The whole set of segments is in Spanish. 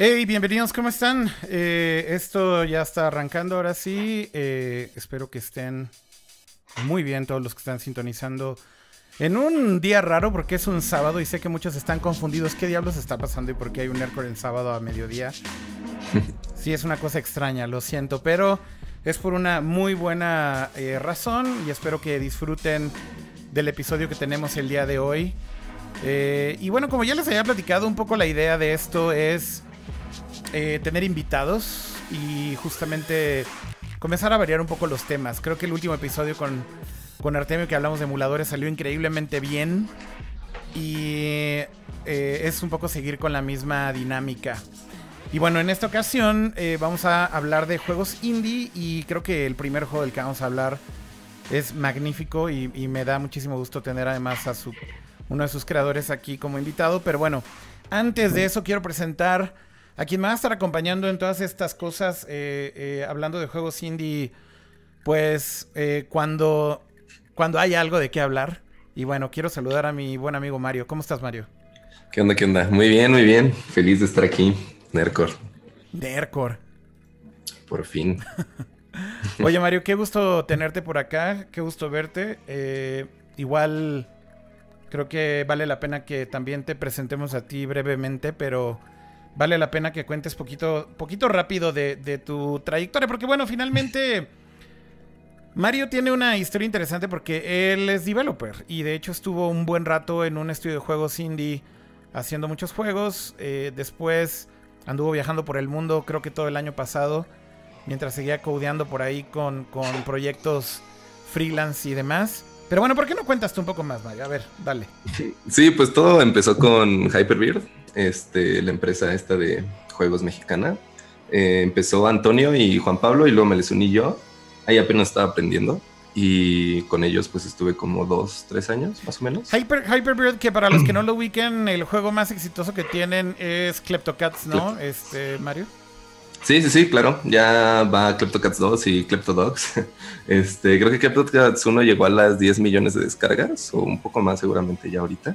Hey, bienvenidos, ¿cómo están? Eh, esto ya está arrancando ahora sí. Eh, espero que estén muy bien todos los que están sintonizando en un día raro porque es un sábado y sé que muchos están confundidos. ¿Qué diablos está pasando y por qué hay un Nerdcore en sábado a mediodía? Sí, es una cosa extraña, lo siento, pero es por una muy buena eh, razón y espero que disfruten del episodio que tenemos el día de hoy. y bueno, como ya les había platicado, un poco la idea de esto es eh, tener invitados y justamente comenzar a variar un poco los temas. Creo que el último episodio con, con Artemio que hablamos de emuladores salió increíblemente bien y eh, es un poco seguir con la misma dinámica. Y bueno, en esta ocasión eh, vamos a hablar de juegos indie y creo que el primer juego del que vamos a hablar es magnífico y, y me da muchísimo gusto tener además a su, uno de sus creadores aquí como invitado. Pero bueno, antes de eso quiero presentar a quien me va a estar acompañando en todas estas cosas, eh, eh, hablando de juegos indie, pues eh, cuando, cuando hay algo de qué hablar. Y bueno, quiero saludar a mi buen amigo Mario. ¿Cómo estás, Mario? ¿Qué onda, qué onda? Muy bien, muy bien. Feliz de estar aquí. Nercor. Nercor. Por fin. Oye, Mario, qué gusto tenerte por acá. Qué gusto verte. igual creo que vale la pena que también te presentemos a ti brevemente, pero vale la pena que cuentes poquito, poquito rápido de, tu trayectoria, porque bueno, finalmente Mario tiene una historia interesante porque él es developer y de hecho estuvo un buen rato en un estudio de juegos indie haciendo muchos juegos, eh, después anduvo viajando por el mundo creo que todo el año pasado, mientras seguía codeando por ahí con, con proyectos freelance y demás. Pero bueno, ¿por qué no cuentas tú un poco más, Mario? A ver, dale. Sí, pues todo empezó con Hyperbeard, este, la empresa esta de juegos mexicana. Eh, empezó Antonio y Juan Pablo y luego me les uní yo. Ahí apenas estaba aprendiendo y con ellos pues estuve como dos, tres años más o menos. Hyper, Hyperbeard, que para los que no lo ubiquen, el juego más exitoso que tienen es Kleptocats, ¿no? Este, Mario. Sí, sí, sí, claro. Ya va CleptoCats 2 y CleptoDogs. Este, creo que CleptoCats 1 llegó a las 10 millones de descargas, o un poco más seguramente ya ahorita.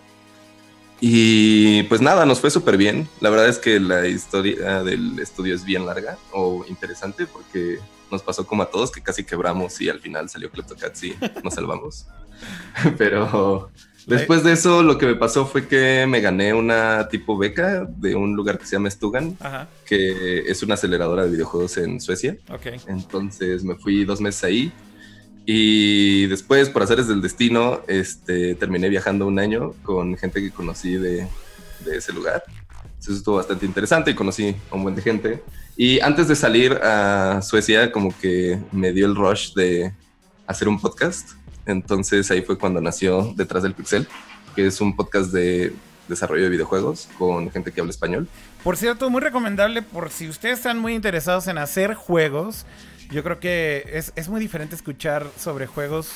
Y pues nada, nos fue súper bien. La verdad es que la historia del estudio es bien larga o interesante porque nos pasó como a todos que casi quebramos y al final salió CleptoCats y nos salvamos. Pero Después de eso, lo que me pasó fue que me gané una tipo beca de un lugar que se llama Stugan, que es una aceleradora de videojuegos en Suecia. Okay. Entonces me fui dos meses ahí y después, por hacer del destino, este, terminé viajando un año con gente que conocí de, de ese lugar. Eso estuvo bastante interesante y conocí a un buen de gente. Y antes de salir a Suecia, como que me dio el rush de hacer un podcast entonces ahí fue cuando nació Detrás del Pixel, que es un podcast de desarrollo de videojuegos con gente que habla español. Por cierto, muy recomendable por si ustedes están muy interesados en hacer juegos. Yo creo que es, muy diferente escuchar sobre juegos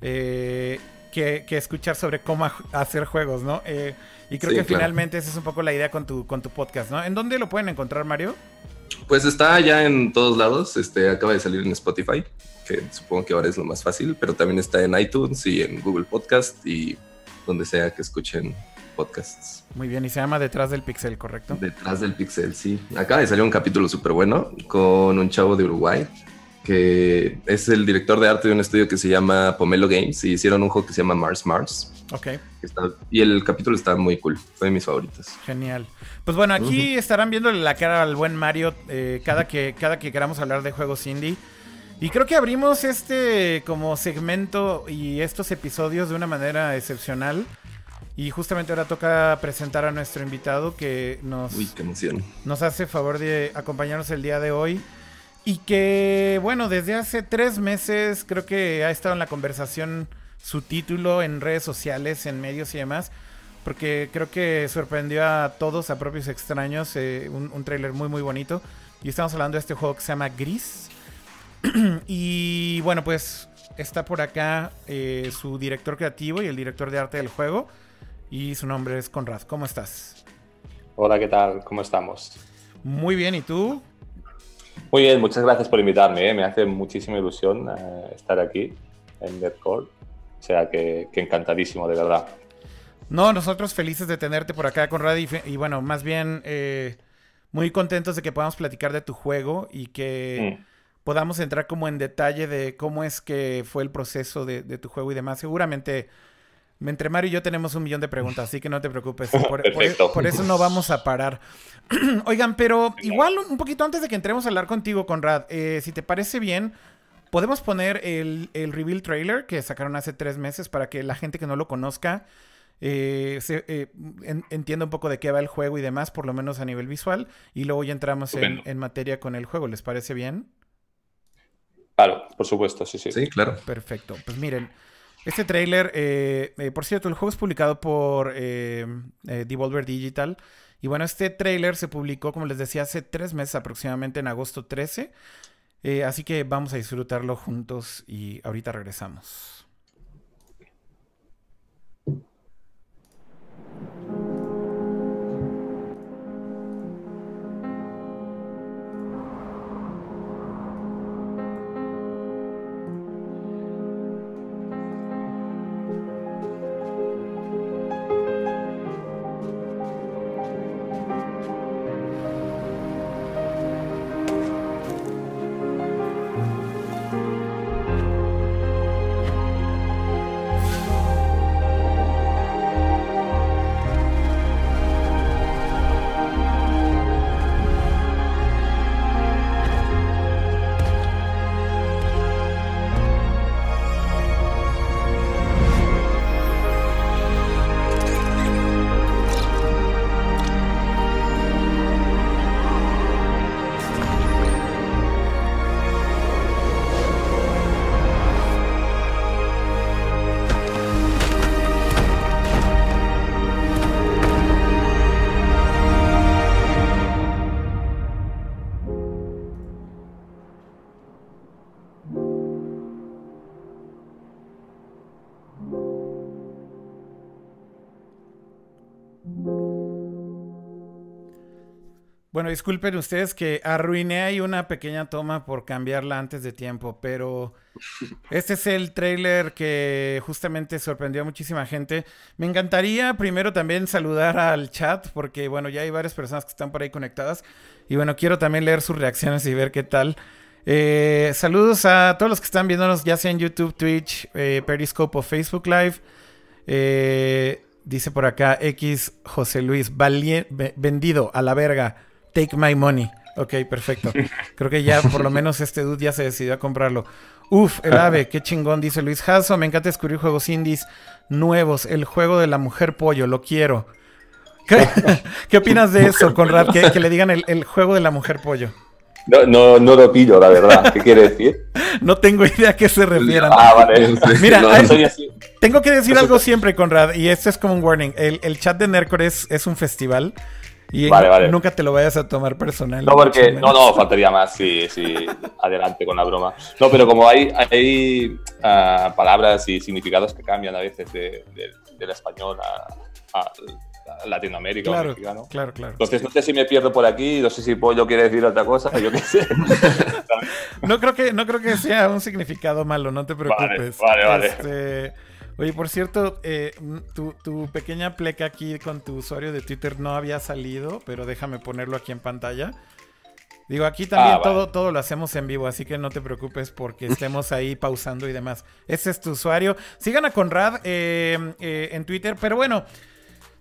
eh, que, escuchar sobre cómo hacer juegos, ¿no? Eh, y creo que finalmente esa es un poco la idea con tu, con tu podcast, ¿no? ¿En dónde lo pueden encontrar, Mario? Pues está ya en todos lados. Este acaba de salir en Spotify que supongo que ahora es lo más fácil, pero también está en iTunes y en Google Podcast y donde sea que escuchen podcasts. Muy bien, y se llama Detrás del Pixel, ¿correcto? Detrás del Pixel, sí. Acaba de salir un capítulo súper bueno con un chavo de Uruguay que es el director de arte de un estudio que se llama Pomelo Games y hicieron un juego que se llama Mars Mars. Ok. y el capítulo está muy cool, fue de mis favoritos. Genial. Pues bueno, aquí estarán viéndole la cara al buen Mario eh, cada, que, cada que queramos hablar de juegos indie. Y creo que abrimos este como segmento y estos episodios de una manera excepcional. Y justamente ahora toca presentar a nuestro invitado que nos, nos hace favor de acompañarnos el día de hoy. Y que, bueno, desde hace tres meses creo que ha estado en la conversación su título en redes sociales, en medios y demás. Porque creo que sorprendió a todos, a propios extraños, eh, un, un tráiler muy muy bonito. Y estamos hablando de este juego que se llama Gris. y bueno, pues está por acá eh, su director creativo y el director de arte del juego. Y su nombre es Conrad. ¿Cómo estás? Hola, ¿qué tal? ¿Cómo estamos? Muy bien, ¿y tú? Muy bien, muchas gracias por invitarme. ¿eh? Me hace muchísima ilusión eh, estar aquí en Deadcore. O sea que, encantadísimo, de verdad. No, nosotros felices de tenerte por acá, Conrad. Y, y bueno, más bien muy contentos de que podamos platicar de tu juego y que mm. podamos entrar como en detalle de cómo es que fue el proceso de, tu juego y demás. Seguramente entre Mario y yo tenemos un millón de preguntas, así que no te preocupes. Por, por eso no vamos a parar. Oigan, pero igual un poquito antes de que entremos a hablar contigo, Conrad, eh, si te parece bien, podemos poner el, el reveal trailer que sacaron hace tres meses para que la gente que no lo conozca eh, se, eh, entienda un poco de qué va el juego y demás, por lo menos a nivel visual, y luego ya entramos en, materia con el juego. ¿Les parece bien? Claro, por supuesto, sí, sí. Sí, claro. Perfecto. Pues miren, este trailer, eh, por cierto, el juego es publicado por Devolver Digital. Y bueno, este trailer se publicó, como les decía, hace tres meses aproximadamente, en agosto 13. así que vamos a disfrutarlo juntos y ahorita regresamos. Bueno, disculpen ustedes que arruiné ahí una pequeña toma por cambiarla antes de tiempo, pero este es el trailer que justamente sorprendió a muchísima gente. Me encantaría primero también saludar al chat, porque bueno, ya hay varias personas que están por ahí conectadas. Y bueno, quiero también leer sus reacciones y ver qué tal. Eh, saludos a todos los que están viéndonos, ya sea en YouTube, Twitch, eh, Periscope o Facebook Live. Eh, dice por acá X José Luis, vendido a la verga. Take my money. Ok, perfecto. Creo que ya por lo menos este dude ya se decidió a comprarlo. Uf, el ave, qué chingón, dice Luis Hasso. Me encanta descubrir juegos indies nuevos. El juego de la mujer pollo, lo quiero. ¿Qué, opinas de eso, Conrad? Que, le digan el, juego de la mujer pollo. No, no, no lo pillo, la verdad. ¿Qué quiere decir? no tengo idea a qué se refieran. Ah, vale. Mira, tengo que decir algo siempre, Conrad, y esto es como un warning. El, chat de Nercore es un festival y nunca te lo vayas a tomar personal. No, porque, no, no, faltaría más, sí, sí, adelante con la broma. No, pero como hay, hay ah, palabras y significados que cambian a veces de, del español a, Latinoamérica claro, o mexicano. Claro, claro. Entonces, no sé si me pierdo por aquí, no sé si Pollo quiere decir otra cosa, yo qué sé. no, creo que, no creo que sea un significado malo, no te preocupes. Vale, vale, vale. Este, Oye, por cierto, eh, tu, pequeña pleca aquí con tu usuario de Twitter no había salido, pero déjame ponerlo aquí en pantalla. Digo, aquí también ah, todo, todo lo hacemos en vivo, así que no te preocupes porque estemos ahí pausando y demás. Ese es tu usuario. Sigan a Conrad eh, eh, en Twitter, pero bueno.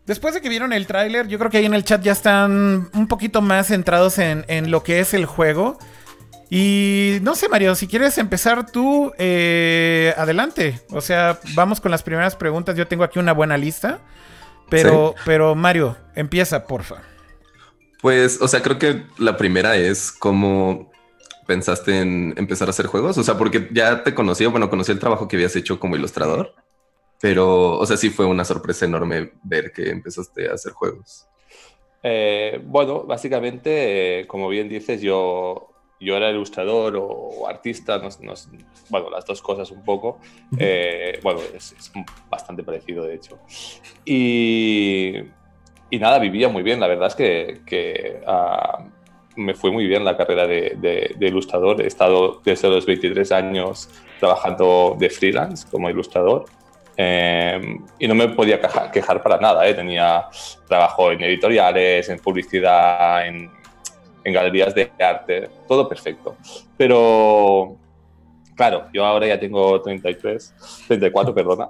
Después de que vieron el tráiler, yo creo que ahí en el chat ya están un poquito más centrados en, en lo que es el juego. Y no sé, Mario, si quieres empezar tú, eh, adelante. O sea, vamos con las primeras preguntas. Yo tengo aquí una buena lista. Pero, pero Mario, empieza, porfa. Pues, o sea, creo que la primera es cómo pensaste en empezar a hacer juegos. O sea, porque ya te conocía, bueno, conocí el trabajo que habías hecho como ilustrador. Pero, o sea, sí fue una sorpresa enorme ver que empezaste a hacer juegos. Eh, bueno, básicamente, eh, como bien dices, yo yo era ilustrador o, artista, bueno, las dos cosas un poco. Eh, bueno, es, bastante parecido, de hecho. Y, y, nada, vivía muy bien. La verdad es que, que ah, me fue muy bien la carrera de, de, ilustrador. He estado desde los 23 años trabajando de freelance como ilustrador. Eh, y no me podía quejar, quejar para nada. ¿eh? Tenía trabajo en editoriales, en publicidad, en en galerías de arte, todo perfecto. Pero, claro, yo ahora ya tengo 33, 34, perdona.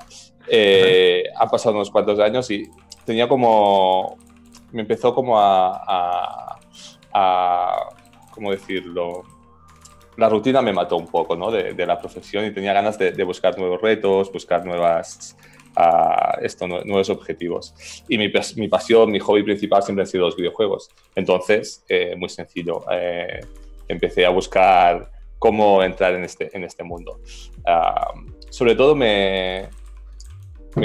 Eh, han pasado unos cuantos años y tenía como, me empezó como a, a, ¿cómo decirlo? La rutina me mató un poco, ¿no? De, de la profesión y tenía ganas de, de buscar nuevos retos, buscar nuevas, a esto, nuevos objetivos. Y mi, pasión, mi hobby principal siempre han sido los videojuegos. Entonces, eh, muy sencillo, eh, empecé a buscar cómo entrar en este, en este mundo. Uh, sobre todo me,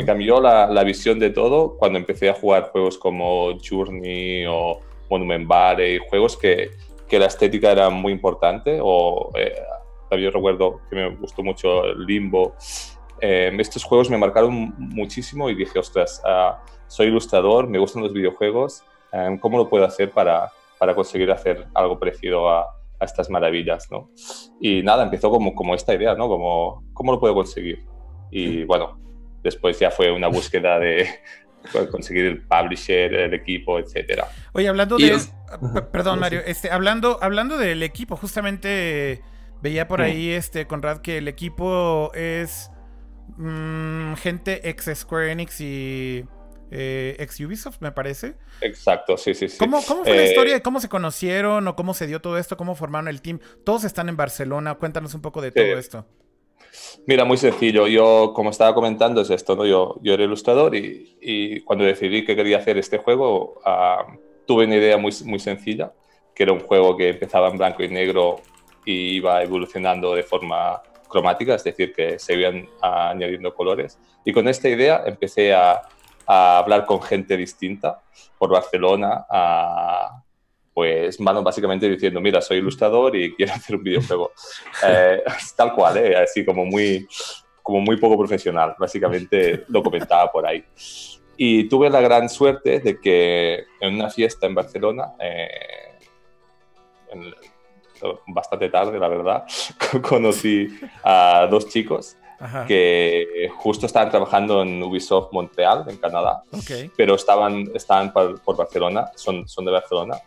cambió la, visión de todo cuando empecé a jugar juegos como Journey o Monument Valley, juegos que, que la estética era muy importante. O eh, también recuerdo que me gustó mucho Limbo. Eh, estos juegos me marcaron muchísimo y dije, ostras, uh, soy ilustrador, me gustan los videojuegos, um, ¿cómo lo puedo hacer para, para conseguir hacer algo parecido a, a, estas maravillas? ¿no? Y nada, empezó como, como esta idea, ¿no? Como, ¿cómo lo puedo conseguir? Y bueno, después ya fue una búsqueda de conseguir el publisher, el equipo, etcétera. Oye, hablando de... Es... Perdón, Mario, este, hablando, hablando del equipo, justamente veía por ahí, este, Conrad, que el equipo es mmm, gente ex Square Enix y eh, ex Ubisoft, me parece. Exacto, sí, sí, sí. ¿Cómo, cómo fue eh, la historia? ¿Cómo se conocieron o cómo se dio todo esto? ¿Cómo formaron el team? Todos están en Barcelona. Cuéntanos un poco de todo esto. Mira, muy sencillo. Yo, como estaba comentando, es esto, ¿no? Yo, yo era ilustrador y, y cuando decidí que quería hacer este juego, uh, tuve una idea muy, muy sencilla, que era un juego que empezaba en blanco y negro y iba evolucionando de forma cromática, es decir, que se iban añadiendo colores. Y con esta idea empecé a, a hablar con gente distinta por Barcelona, a, pues bueno, básicamente diciendo, mira, soy ilustrador y quiero hacer un videojuego. eh, tal cual, ¿eh? así como muy, como muy poco profesional, básicamente lo comentaba por ahí. Y tuve la gran suerte de que en una fiesta en Barcelona, eh, en, bastante tarde, la verdad, conocí a dos chicos Ajá. que justo estaban trabajando en Ubisoft Montreal, en Canadá, okay. pero estaban, estaban por, por, Barcelona, son, son de Barcelona,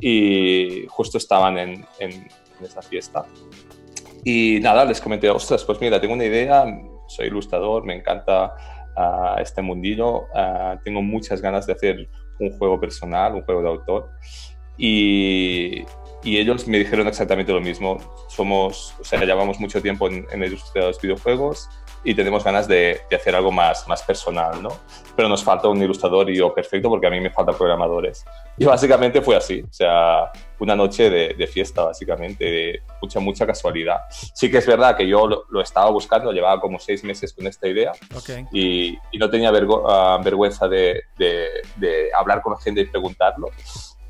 y justo estaban en, en, en esa fiesta. Y nada, les comenté, ostras, pues mira, tengo una idea, soy ilustrador, me encanta uh, este mundillo, uh, tengo muchas ganas de hacer un juego personal, un juego de autor. Y, y ellos me dijeron exactamente lo mismo. Somos, o sea, llevamos mucho tiempo en, en la industria de los videojuegos y tenemos ganas de, de, hacer algo más, más personal, ¿no? Pero nos falta un ilustrador y yo perfecto porque a mí me faltan programadores. Y básicamente fue así, o sea, una noche de, de fiesta, básicamente, de mucha, mucha casualidad. Sí que es verdad que yo lo, lo estaba buscando, llevaba como seis meses con esta idea okay. y, y, no tenía vergo, uh, vergüenza de, de hablar con la gente y preguntarlo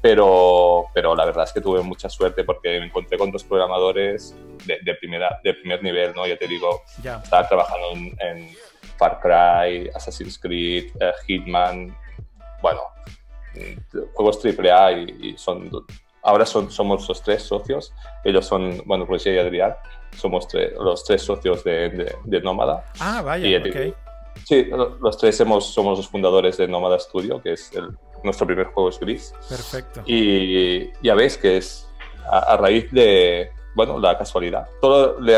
pero, pero la verdad es que tuve mucha suerte porque me encontré con dos programadores de, de primera, de primer nivel, ¿no? Ya te digo, yeah. estaba trabajando en, en, Far Cry, Assassin's Creed, uh, Hitman, bueno, juegos AAA y, y son... Ahora son, somos los tres socios, ellos son, bueno, Roger y Adrián, somos tre los tres socios de, de, de Nómada. Ah, vaya, y, ok. Sí, los tres hemos, somos los fundadores de Nómada Studio, que es el, nuestro primer juego es Gris. Perfecto. Y ya ves que es a, a raíz de, bueno, la casualidad. Todo, le,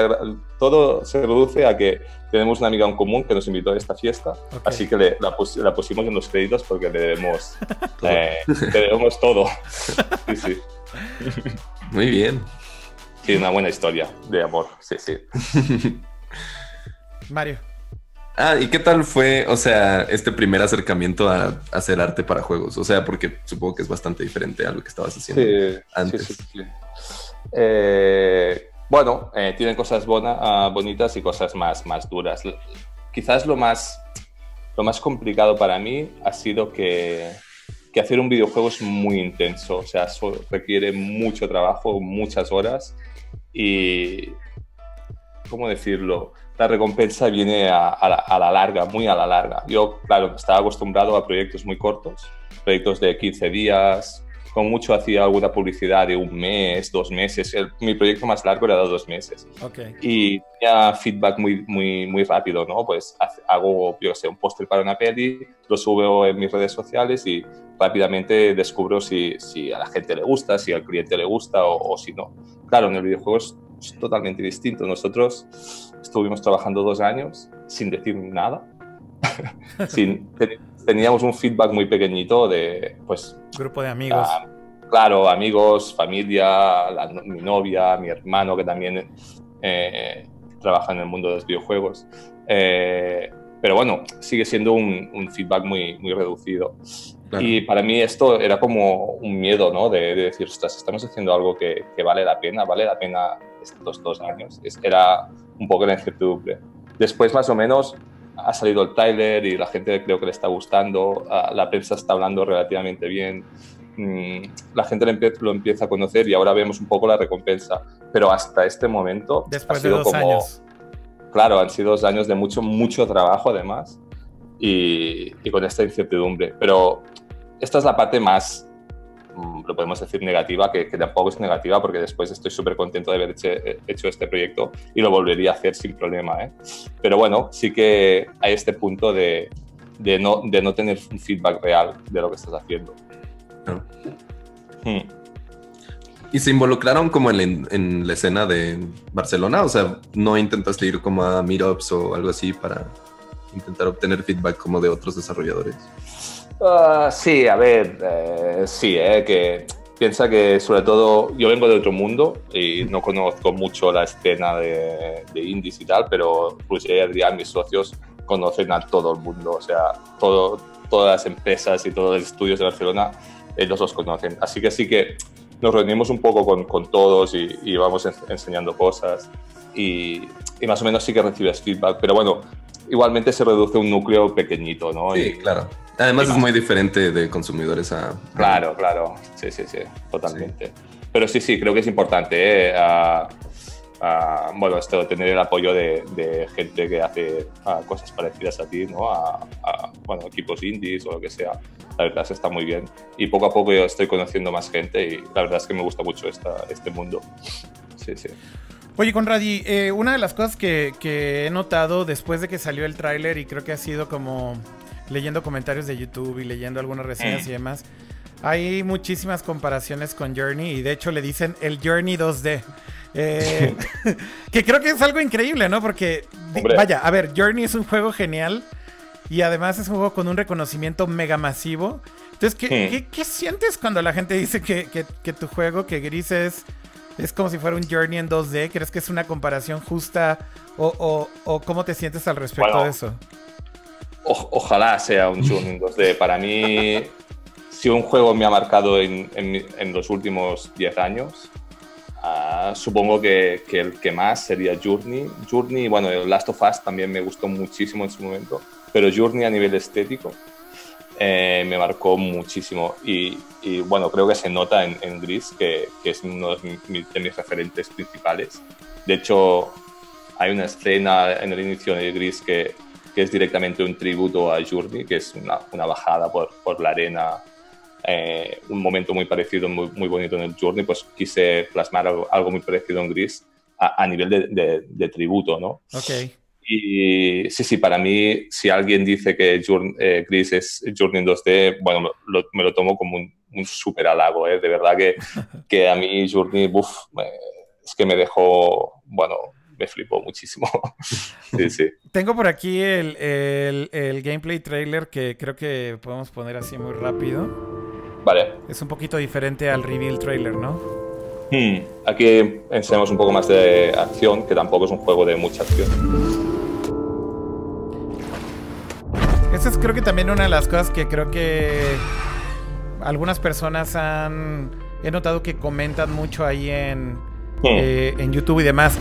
todo se reduce a que tenemos una amiga en común que nos invitó a esta fiesta, okay. así que le, la, pus, la, pusimos en los créditos porque le debemos, eh, le debemos todo. Sí, sí. Muy bien. Sí, una buena historia de amor, sí, sí. Mario. Ah, ¿y qué tal fue, o sea, este primer acercamiento a, a, hacer arte para juegos? O sea, porque supongo que es bastante diferente a lo que estabas haciendo sí, antes. Sí, sí, eh, bueno, eh, tienen cosas bona, uh, bonitas y cosas más, más duras. Quizás lo más, lo más complicado para mí ha sido que, que hacer un videojuego es muy intenso, o sea, requiere mucho trabajo, muchas horas y, ¿cómo decirlo? La recompensa viene a, a, la, a, la, larga, muy a la larga. Yo, claro, estaba acostumbrado a proyectos muy cortos, proyectos de 15 días, como mucho hacía alguna publicidad de un mes, dos meses. mi proyecto más largo era de dos meses. Okay. Y tenía feedback muy, muy, muy rápido, ¿no? Pues hago, yo sé, un póster para una peli, lo subo en mis redes sociales y rápidamente descubro si, si a la gente le gusta, si al cliente le gusta o, o si no. Claro, en el videojuego es totalmente distinto. Nosotros estuvimos trabajando dos años sin decir nada. sin, teníamos un feedback muy pequeñito de, pues... Grupo de amigos. claro, amigos, familia, mi novia, mi hermano que también eh, trabaja en el mundo de los videojuegos. Eh, pero bueno, sigue siendo un, feedback muy, muy reducido. Y para mí esto era como un miedo, ¿no? De, decir, ostras, estamos haciendo algo que, que, vale la pena, vale la pena estos dos años. era un poco la incertidumbre. Después, más o menos, ha salido el trailer y la gente creo que le está gustando, la prensa está hablando relativamente bien, mm, la gente lo, empieza a conocer y ahora vemos un poco la recompensa. Pero hasta este momento Después ha sido de dos como, años. Claro, han sido dos años de mucho, mucho trabajo además y, y con esta incertidumbre. Pero esta es la parte más lo podemos decir negativa, que, tampoco es negativa porque después estoy súper contento de haber hecho, este proyecto y lo volvería a hacer sin problema. ¿eh? Pero bueno, sí que hay este punto de, de, no, de no tener un feedback real de lo que estás haciendo. Hmm. ¿Y se involucraron como en, en, la escena de Barcelona? O sea, ¿no intentaste ir como a meetups o algo así para intentar obtener feedback como de otros desarrolladores? Ah, sí, a ver, eh, sí, eh, que piensa que sobre todo yo vengo de otro mundo y no conozco mucho la escena de, de indies y tal, pero pues y Adrián, mis socios, conocen a todo el mundo, o sea, todo, todas las empresas y todos los estudios de Barcelona, ellos los conocen. Así que sí que nos reunimos un poco con, con todos y, y, vamos enseñando cosas y, y, más o menos sí que recibes feedback, pero bueno, igualmente se reduce un núcleo pequeñito, ¿no? Sí, claro. Además es muy diferente de consumidores a... Claro, claro, sí, sí, sí, totalmente. Pero sí, sí, creo que es importante, ¿eh? bueno, esto, tener el apoyo de, gente que hace cosas parecidas a ti, ¿no? A, bueno, equipos indies o lo que sea. La verdad es que está muy bien. Y poco a poco yo estoy conociendo más gente y la verdad es que me gusta mucho esta, este mundo. Sí, sí. Oye, Conradi, eh, una de las cosas que, que, he notado después de que salió el tráiler y creo que ha sido como leyendo comentarios de YouTube y leyendo algunas reseñas mm. y demás, hay muchísimas comparaciones con Journey y de hecho le dicen el Journey 2D. Eh, que creo que es algo increíble, ¿no? Porque, vaya, a ver, Journey es un juego genial y además es un juego con un reconocimiento mega masivo. Entonces, ¿qué, mm. sientes cuando la gente dice que, tu juego, que Gris es, es como si fuera un Journey en 2D? ¿Crees que es una comparación justa o, cómo te sientes al respecto de eso? Ojalá sea un Journey 2D. Para mí, si un juego me ha marcado en, los últimos 10 años, ah, supongo que, el que más sería Journey. Journey, bueno, el Last of Us también me gustó muchísimo en su momento, pero Journey a nivel estético eh, me marcó muchísimo. Y, bueno, creo que se nota en, Gris, que, que, es uno de mis, de mis referentes principales. De hecho, hay una escena en el inicio de Gris que, que es directamente un tributo a Journey, que es una, una bajada por, por, la arena, eh, un momento muy parecido, muy, muy, bonito en el Journey, pues quise plasmar algo, muy parecido en Gris a, a nivel de, de, tributo, ¿no? Ok. Y sí, sí, para mí, si alguien dice que Journey, eh, Gris es Journey en 2D, bueno, me lo tomo como un, un súper halago, ¿eh? De verdad que, que a mí Journey, uff, es que me dejó, bueno, me flipó muchísimo. sí, sí. Tengo por aquí el, el, gameplay trailer que creo que podemos poner así muy rápido. Vale. Es un poquito diferente al reveal trailer, ¿no? Hmm. Aquí enseñamos un poco más de acción, que tampoco es un juego de mucha acción. Esa es creo que también una de las cosas que creo que algunas personas han... He notado que comentan mucho ahí en, hmm. eh, en YouTube y demás.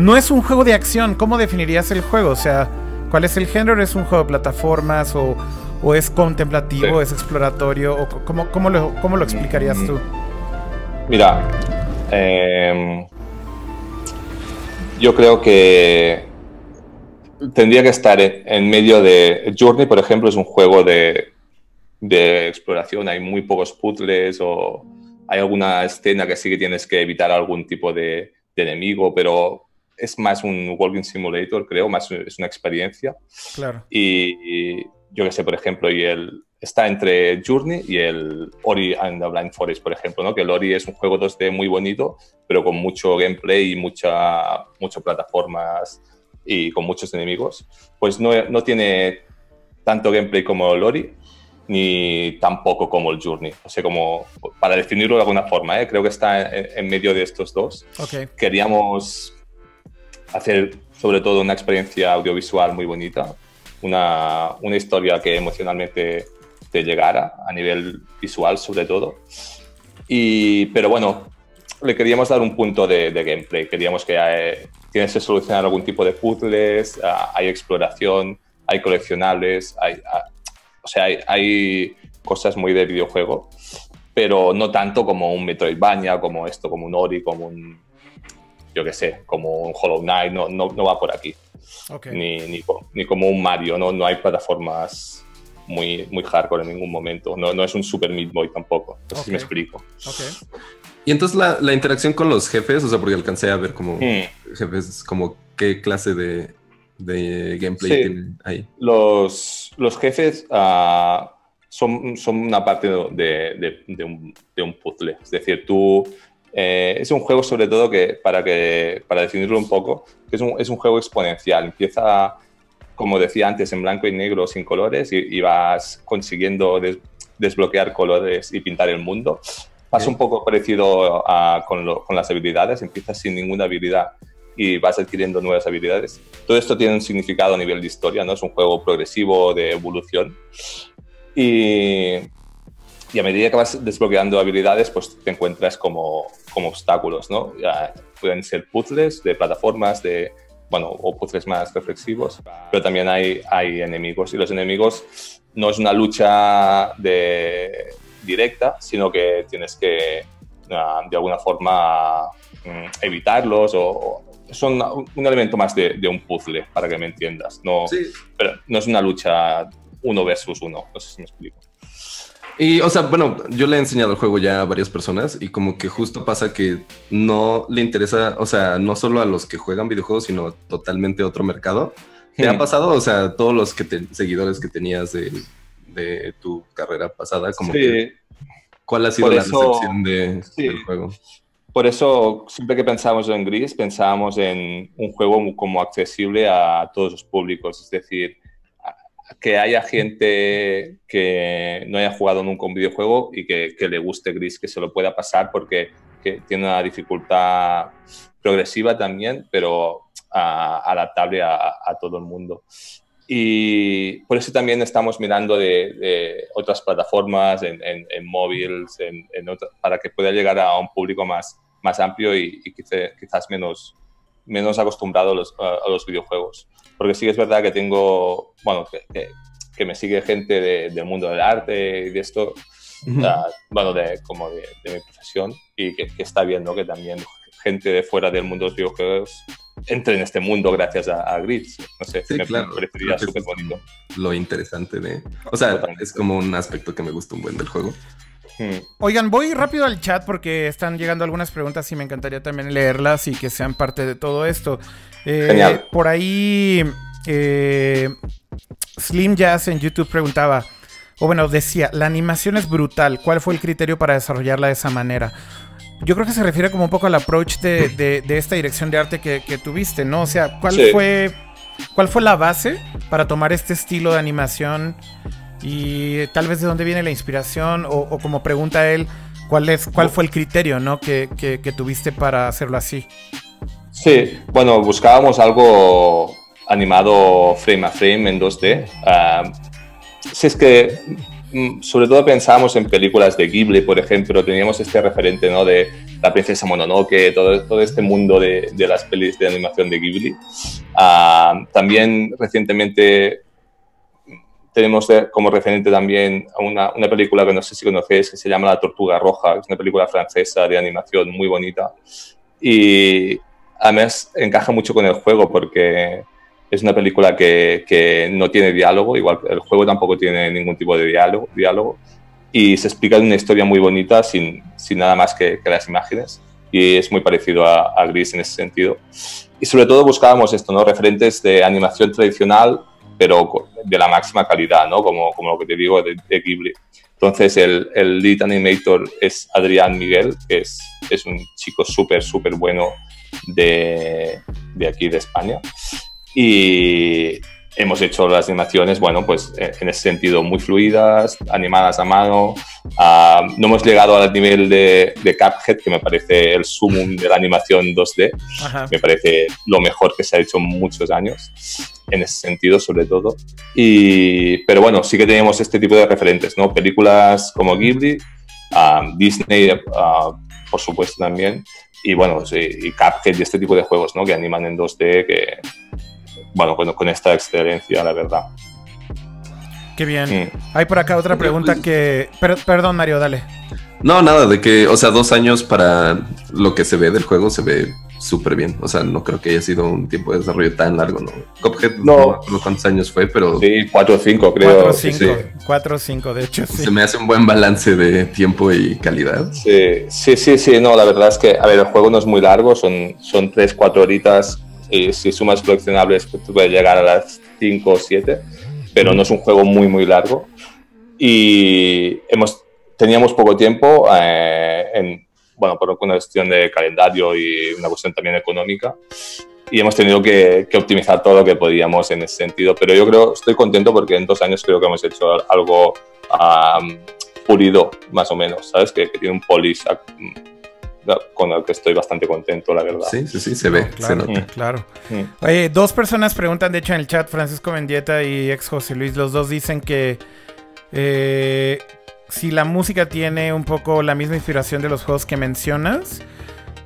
No es un juego de acción. ¿Cómo definirías el juego? O sea, ¿cuál es el género? ¿Es un juego de plataformas o, es contemplativo, es exploratorio? O cómo, cómo, lo, cómo, lo, explicarías tú? Mira, em, yo creo que tendría que estar en, medio de... Journey, por ejemplo, es un juego de, de exploración, hay muy pocos puzzles o hay alguna escena que sí que tienes que evitar algún tipo de, enemigo, pero es más un walking simulator, creo, más es una experiencia. Claro. Y, yo que sé, por ejemplo, y el, está entre Journey y el Ori and the Blind Forest, por ejemplo, ¿no? Que el Ori es un juego 2D muy bonito, pero con mucho gameplay y mucha, muchas plataformas y con muchos enemigos. Pues no, no tiene tanto gameplay como el Ori, ni tampoco como el Journey. O sea, como para definirlo de alguna forma, ¿eh? creo que está en, medio de estos dos. Queríamos hacer sobre todo una experiencia audiovisual muy bonita, una, una, historia que emocionalmente te llegara a nivel visual sobre todo. Y, pero bueno, le queríamos dar un punto de, gameplay, queríamos que eh, tienes que solucionar algún tipo de puzzles, ah, hay exploración, hay coleccionables, hay, ah, o sea, hay, cosas muy de videojuego, pero no tanto como un Metroidvania, como esto, como un Ori, como un, yo qué sé, como un Hollow Knight, no, no, no va por aquí. Ni, ni, ni, como un Mario, no, no hay plataformas muy, muy hardcore en ningún momento. No, no es un Super Meat Boy tampoco. No sé si me explico. Y entonces la, la, interacción con los jefes, o sea, porque alcancé a ver como hmm. jefes, como qué clase de, de gameplay tienen ahí. Los, los jefes uh, son, son, una parte de, de, un, de, un, puzzle. Es decir, tú. Eh, es un juego, sobre todo, que para, que, para definirlo un poco, es un, es un juego exponencial. Empieza, como decía antes, en blanco y negro, sin colores, y, vas consiguiendo desbloquear colores y pintar el mundo. Pasa un poco parecido a, con, con, las habilidades, empiezas sin ninguna habilidad y vas adquiriendo nuevas habilidades. Todo esto tiene un significado a nivel de historia, ¿no? Es un juego progresivo de evolución. Y, y a medida que vas desbloqueando habilidades, pues te encuentras como, como obstáculos, ¿no? Ya pueden ser puzzles de plataformas, de, bueno, o puzzles más reflexivos, pero también hay, hay enemigos. Y los enemigos no es una lucha de, directa, sino que tienes que, ah, de alguna forma, mm, evitarlos o, son un elemento más de, un puzzle, para que me entiendas. No, pero no es una lucha uno versus uno, no sé si me explico. Y, o sea, bueno, yo le he enseñado el juego ya a varias personas y como que justo pasa que no le interesa, o sea, no solo a los que juegan videojuegos, sino totalmente a otro mercado. ¿Te ha pasado? O sea, todos los que seguidores que tenías de, de, tu carrera pasada, como que, ¿cuál ha sido la recepción de, del juego? Por eso, siempre que pensamos en Gris, pensábamos en un juego como accesible a todos los públicos. Es decir, que haya gente que no haya jugado nunca un videojuego y que, le guste Gris, que se lo pueda pasar porque tiene una dificultad progresiva también, pero adaptable a, todo el mundo. Y por eso también estamos mirando de, otras plataformas en, móviles, en, para que pueda llegar a un público más, más amplio y, quizás menos, menos acostumbrado a los, a los, videojuegos. Porque sí que es verdad que tengo, bueno, que, que, me sigue gente del mundo del arte y de esto, bueno, de, como de, mi profesión y que, está viendo que también gente de fuera del mundo de los videojuegos entre en este mundo gracias a, a Grids. No sé, me claro, parecería súper bonito. Lo interesante de... O sea, es como un aspecto que me gusta un buen del juego. Hmm. Oigan, voy rápido al chat porque están llegando algunas preguntas y me encantaría también leerlas y que sean parte de todo esto. Eh, Genial. Por ahí, eh, Slim Jazz en YouTube preguntaba, o bueno, decía, la animación es brutal. ¿Cuál fue el criterio para desarrollarla de esa manera? yo creo que se refiere como un poco al approach de, esta dirección de arte que, tuviste, ¿no? O sea, ¿cuál, fue, ¿cuál fue la base para tomar este estilo de animación? Y tal vez de dónde viene la inspiración, o, como pregunta él, ¿cuál, es, cuál fue el criterio ¿no? que, tuviste para hacerlo así? Sí, bueno, buscábamos algo animado frame a frame en 2D. Ah, si es que Mm, sobre todo pensábamos en películas de Ghibli, por ejemplo, teníamos este referente ¿no? de La princesa Mononoke, todo, todo este mundo de, de las pelis de animación de Ghibli. Ah, también recientemente tenemos como referente también una, una, película que no sé si conocéis, que se llama La Tortuga Roja, es una película francesa de animación muy bonita. Y además encaja mucho con el juego porque es una película que, que, no tiene diálogo, igual el juego tampoco tiene ningún tipo de diálogo, diálogo y se explica una historia muy bonita sin, sin nada más que, que, las imágenes y es muy parecido a, a, Gris en ese sentido. Y sobre todo buscábamos esto, ¿no? referentes de animación tradicional, pero de la máxima calidad, ¿no? como, como lo que te digo de, Ghibli. Entonces el, el, lead animator es Adrián Miguel, que es, es un chico súper, súper bueno de, de aquí de España. Y hemos hecho las animaciones, bueno, pues eh, en ese sentido muy fluidas, animadas a mano. Uh, no hemos llegado al nivel de, de, Cuphead, que me parece el sumum de la animación 2D. Ajá. Me parece lo mejor que se ha hecho en muchos años, en ese sentido sobre todo. Y, pero bueno, sí que tenemos este tipo de referentes, ¿no? Películas como Ghibli, uh, Disney, uh, por supuesto también. Y bueno, sí, y Cuphead y este tipo de juegos, ¿no? Que animan en 2D, que bueno, con, con esta excelencia, la verdad. Qué bien. Mm. Hay por acá otra pregunta que... Per perdón, Mario, dale. No, nada, de que, o sea, dos años para lo que se ve del juego se ve súper bien. O sea, no creo que haya sido un tiempo de desarrollo tan largo, ¿no? Cuphead no, no cuántos años fue, pero... Sí, cuatro o cinco, creo. Cuatro o cinco, sí. cuatro o cinco, de hecho, sí. Se me hace un buen balance de tiempo y calidad. Sí, sí, sí, sí, no, la verdad es que, a ver, el juego no es muy largo, son, son tres, cuatro horitas y si sumas coleccionables puede llegar a las 5 o 7, pero no es un juego muy muy largo y hemos, teníamos poco tiempo eh, en, bueno, por una cuestión de calendario y una cuestión también económica y hemos tenido que, que, optimizar todo lo que podíamos en ese sentido, pero yo creo, estoy contento porque en dos años creo que hemos hecho algo um, pulido, más o menos, ¿sabes? Que, que tiene un polish con el que estoy bastante contento, la verdad. Sí, sí, sí, se ve, no, claro, se nota. Mm, claro. Mm. Oye, dos personas preguntan, de hecho, en el chat, Francisco Mendieta y ex José Luis, los dos dicen que eh, si la música tiene un poco la misma inspiración de los juegos que mencionas.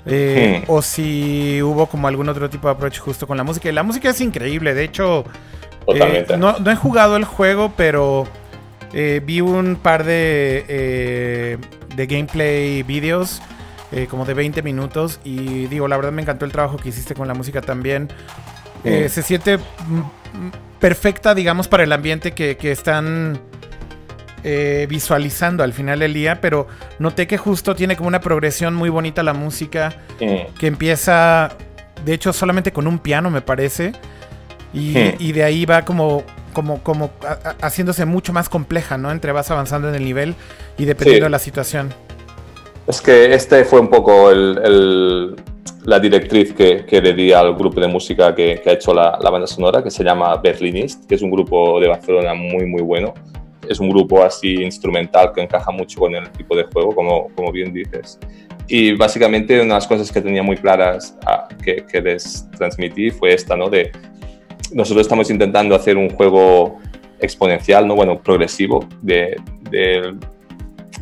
Eh, mm. O si hubo como algún otro tipo de approach justo con la música. Y la música es increíble, de hecho, eh, no, no, he jugado el juego, pero eh, vi un par de, eh, de gameplay videos eh, como de 20 minutos. Y digo, la verdad me encantó el trabajo que hiciste con la música también. Eh, se siente perfecta, digamos, para el ambiente que, que están eh, visualizando al final del día. Pero noté que justo tiene como una progresión muy bonita la música. Que empieza, de hecho, solamente con un piano, me parece. Y, y de ahí va como como, como a, a, haciéndose mucho más compleja, ¿no? Entre vas avanzando en el nivel y dependiendo sí. de la situación. Es que este fue un poco la directriz que, que, le di al grupo de música que, ha hecho la, banda sonora, que se llama Berlinist, que es un grupo de Barcelona muy, muy bueno. Es un grupo así instrumental que encaja mucho con el tipo de juego, como, como bien dices. Y básicamente una de las cosas que tenía muy claras ah, que, que les transmití fue esta, ¿no? De nosotros estamos intentando hacer un juego exponencial, ¿no? Bueno, progresivo, de, de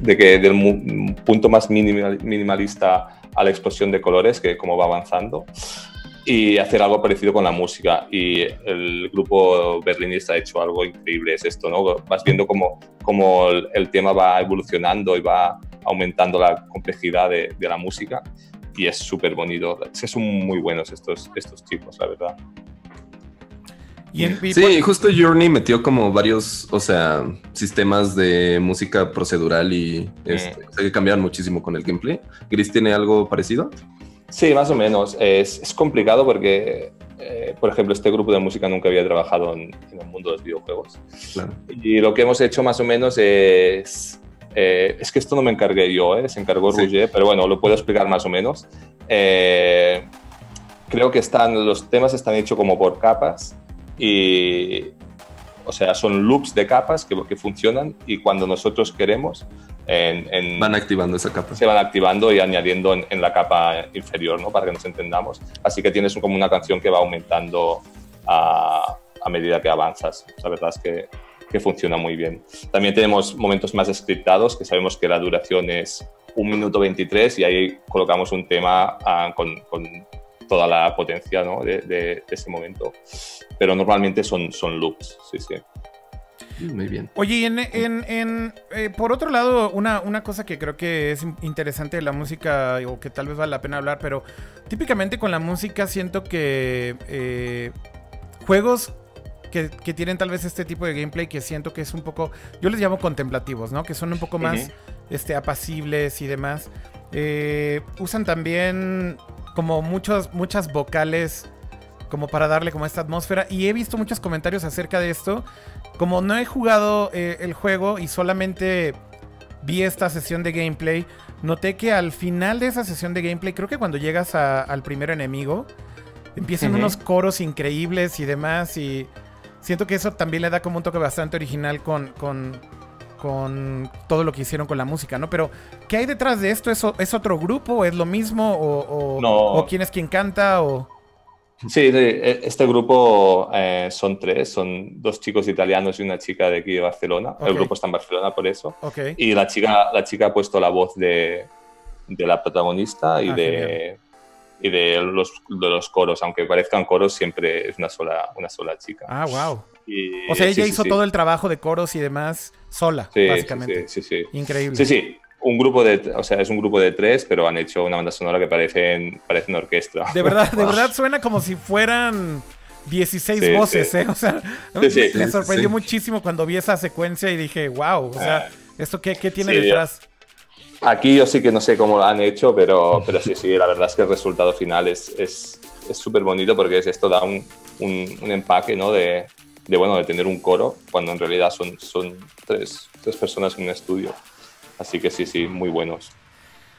de que del punto más minimal, minimalista a la explosión de colores, que como va avanzando, y hacer algo parecido con la música. Y el grupo berlinista ha hecho algo increíble, es esto, ¿no? Vas viendo cómo, cómo el, el tema va evolucionando y va aumentando la complejidad de, de la música y es súper bonito. Son muy buenos estos, estos chicos, la verdad. Y en, y sí, por... justo Journey metió como varios, o sea, sistemas de música procedural y este, o sea, que cambiaron muchísimo con el gameplay. ¿Gris tiene algo parecido? Sí, más o menos. Es, es complicado porque, eh, por ejemplo, este grupo de música nunca había trabajado en, en el mundo de los videojuegos. Claro. Y lo que hemos hecho más o menos es... Eh, es que esto no me encargué yo, ¿eh? se encargó sí. Rouget, pero bueno, lo puedo explicar más o menos. Eh, creo que están, los temas están hechos como por capas y, o sea, son loops de capas que, que funcionan y cuando nosotros queremos... En, en, van activando esa capa. Se van activando y añadiendo en, en, la capa inferior, ¿no? Para que nos entendamos. Así que tienes como una canción que va aumentando a, a medida que avanzas. La verdad es que, que funciona muy bien. También tenemos momentos más scriptados, que sabemos que la duración es un minuto 23 y ahí colocamos un tema uh, con, con toda la potencia ¿no? de, de, de, ese momento. Pero normalmente son, son loops, sí, sí. Muy bien. Oye, en, en, en eh, por otro lado, una, una cosa que creo que es interesante de la música, o que tal vez vale la pena hablar, pero típicamente con la música siento que... Eh, juegos que, tienen tal vez este tipo de gameplay que siento que es un poco, yo les llamo contemplativos, ¿no? Que son un poco más este, apacibles y demás. Eh, usan también como muchos, muchas vocales como para darle como esta atmósfera. Y he visto muchos comentarios acerca de esto. Como no he jugado eh, el juego y solamente vi esta sesión de gameplay, noté que al final de esa sesión de gameplay, creo que cuando llegas al primer enemigo, empiezan unos coros increíbles y demás. Y siento que eso también le da como un toque bastante original con, con, con todo lo que hicieron con la música, ¿no? Pero, ¿qué hay detrás de esto? ¿Es, es otro grupo? ¿Es lo mismo? ¿O, o, quién es quien canta? O... Sí, e, este grupo eh, son tres, son dos chicos italianos y una chica de aquí de Barcelona. El grupo está en Barcelona por eso. Y la chica, la chica ha puesto la voz de, de la protagonista y ah, de y de los, de los coros, aunque parezcan coros, siempre es una sola, una sola chica. Ah, wow. O sea, ella hizo todo el trabajo de coros y demás sola, básicamente. Sí, sí, Increíble. Sí, sí. Un grupo de, o sea, es un grupo de tres, pero han hecho una banda sonora que parece, parece una orquesta. De verdad, de verdad suena como si fueran 16 voces, ¿eh? O sea, me sorprendió muchísimo cuando vi esa secuencia y dije, wow, o sea, ah. ¿esto qué, qué tiene detrás? Aquí yo sí que no sé cómo lo han hecho, pero, pero sí, sí, la verdad es que el resultado final es súper es, bonito porque es esto da un, un, empaque, ¿no? De, de, bueno, de tener un coro, cuando en realidad son, son tres, tres personas en un estudio. Así que sí, sí, muy buenos.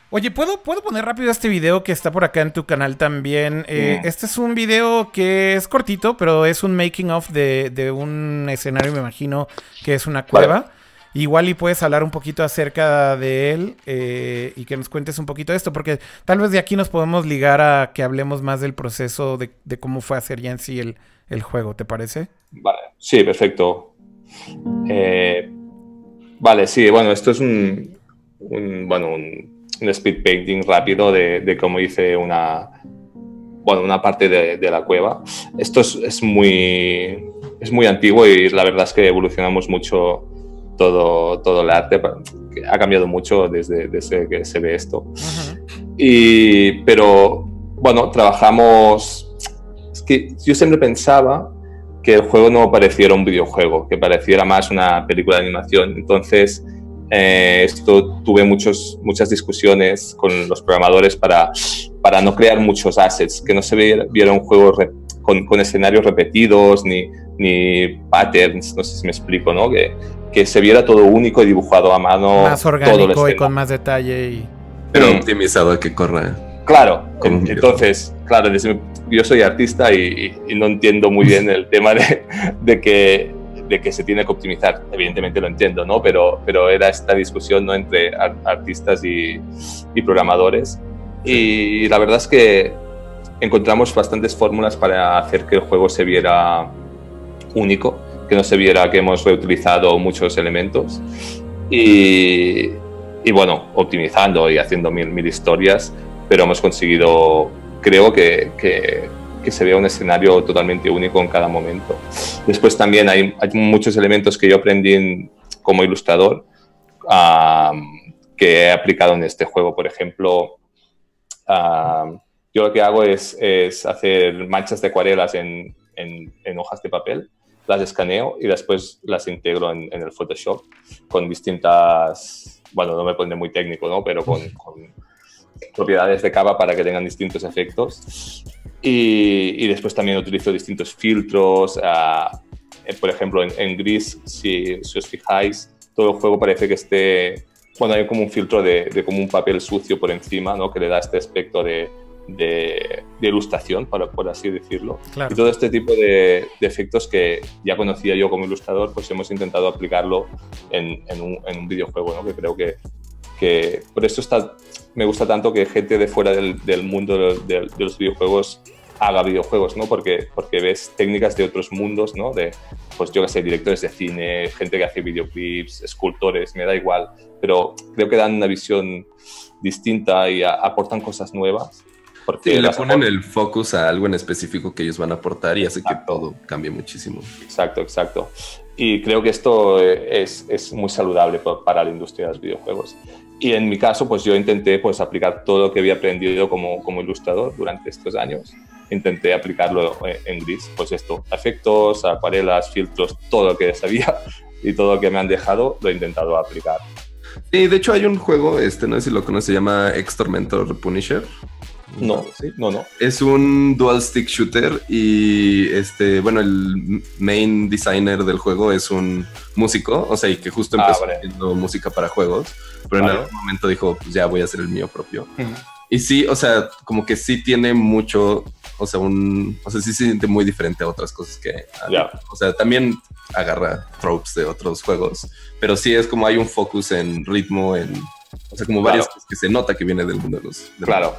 Oye, ¿puedo, ¿puedo poner rápido este video que está por acá en tu canal también? Eh, mm. Este es un video que es cortito, pero es un making of de, de un escenario, me imagino, que es una cueva. Igual y puedes hablar un poquito acerca de él eh, y que nos cuentes un poquito de esto, porque tal vez de aquí nos podemos ligar a que hablemos más del proceso de, cómo fue hacer ya en sí el, juego, ¿te parece? Vale, sí, perfecto. Eh, vale, sí, bueno, esto es un, bueno, un, speed painting rápido de, cómo hice una, bueno, una parte de, la cueva. Esto es, es, muy, es muy antiguo y la verdad es que evolucionamos mucho todo, todo el arte ha cambiado mucho desde, desde que se ve esto. y, pero bueno, trabajamos... Es que yo siempre pensaba que el juego no pareciera un videojuego, que pareciera más una película de animación. Entonces, eh, esto tuve muchos, muchas discusiones con los programadores para, para no crear muchos assets, que no se viera, un juego con, con, escenarios repetidos ni, ni patterns, no sé si me explico, ¿no? Que, que se viera todo único y dibujado a mano. Más orgánico y con más detalle. Y... Pero optimizado a que corra. Claro, entonces, claro, yo soy artista y, no entiendo muy bien el tema de, de, que, de que se tiene que optimizar. Evidentemente lo entiendo, ¿no? Pero, pero era esta discusión ¿no? entre artistas y, y programadores. Y la verdad es que encontramos bastantes fórmulas para hacer que el juego se viera único que no se viera que hemos reutilizado muchos elementos y, y bueno, optimizando y haciendo mil, mil historias, pero hemos conseguido, creo que, que, que, se vea un escenario totalmente único en cada momento. Después también hay, hay muchos elementos que yo aprendí como ilustrador que he aplicado en este juego. Por ejemplo, yo lo que hago es, es hacer manchas de acuarelas en, en, en hojas de papel las escaneo y después las integro en, el Photoshop con distintas, bueno, no me pone muy técnico, ¿no? Pero con, propiedades de capa para que tengan distintos efectos. Y, después también utilizo distintos filtros. Eh, por ejemplo, en, gris, si, si, os fijáis, todo el juego parece que esté... Bueno, hay como un filtro de, de como un papel sucio por encima, ¿no? Que le da este aspecto de, de, ilustración, por, por, así decirlo. Y todo este tipo de, efectos que ya conocía yo como ilustrador, pues hemos intentado aplicarlo en, en, un, en un, videojuego, ¿no? que creo que, que, por eso está, me gusta tanto que gente de fuera del, del mundo de, los videojuegos haga videojuegos, ¿no? Porque, porque ves técnicas de otros mundos, ¿no? De, pues yo que sé, directores de cine, gente que hace videoclips, escultores, me da igual, pero creo que dan una visión distinta y aportan cosas nuevas porque le ponen el focus a algo en específico que ellos van a aportar y hace que todo cambie muchísimo. Exacto, exacto. Y creo que esto es, es, muy saludable para la industria de los videojuegos. Y en mi caso, pues yo intenté pues, aplicar todo lo que había aprendido como, como ilustrador durante estos años intenté aplicarlo en gris. Pues esto, efectos, acuarelas, filtros, todo lo que sabía y todo lo que me han dejado lo he intentado aplicar. Sí, de hecho hay un juego, este, no sé si lo conoces, se llama Extormentor Punisher. No, ¿Sí? no, no. Es un dual stick shooter y este, bueno, el main designer del juego es un músico, o sea, y que justo ah, empezó haciendo música para juegos, pero en algún momento dijo, pues ya voy a hacer el mío propio. Y sí, o sea, como que sí tiene mucho, o sea, un, o sea, sí se siente muy diferente a otras cosas que, o sea, también agarra tropes de otros juegos, pero sí es como hay un focus en ritmo, en, o sea, como varias cosas que se nota que viene del mundo de los. claro,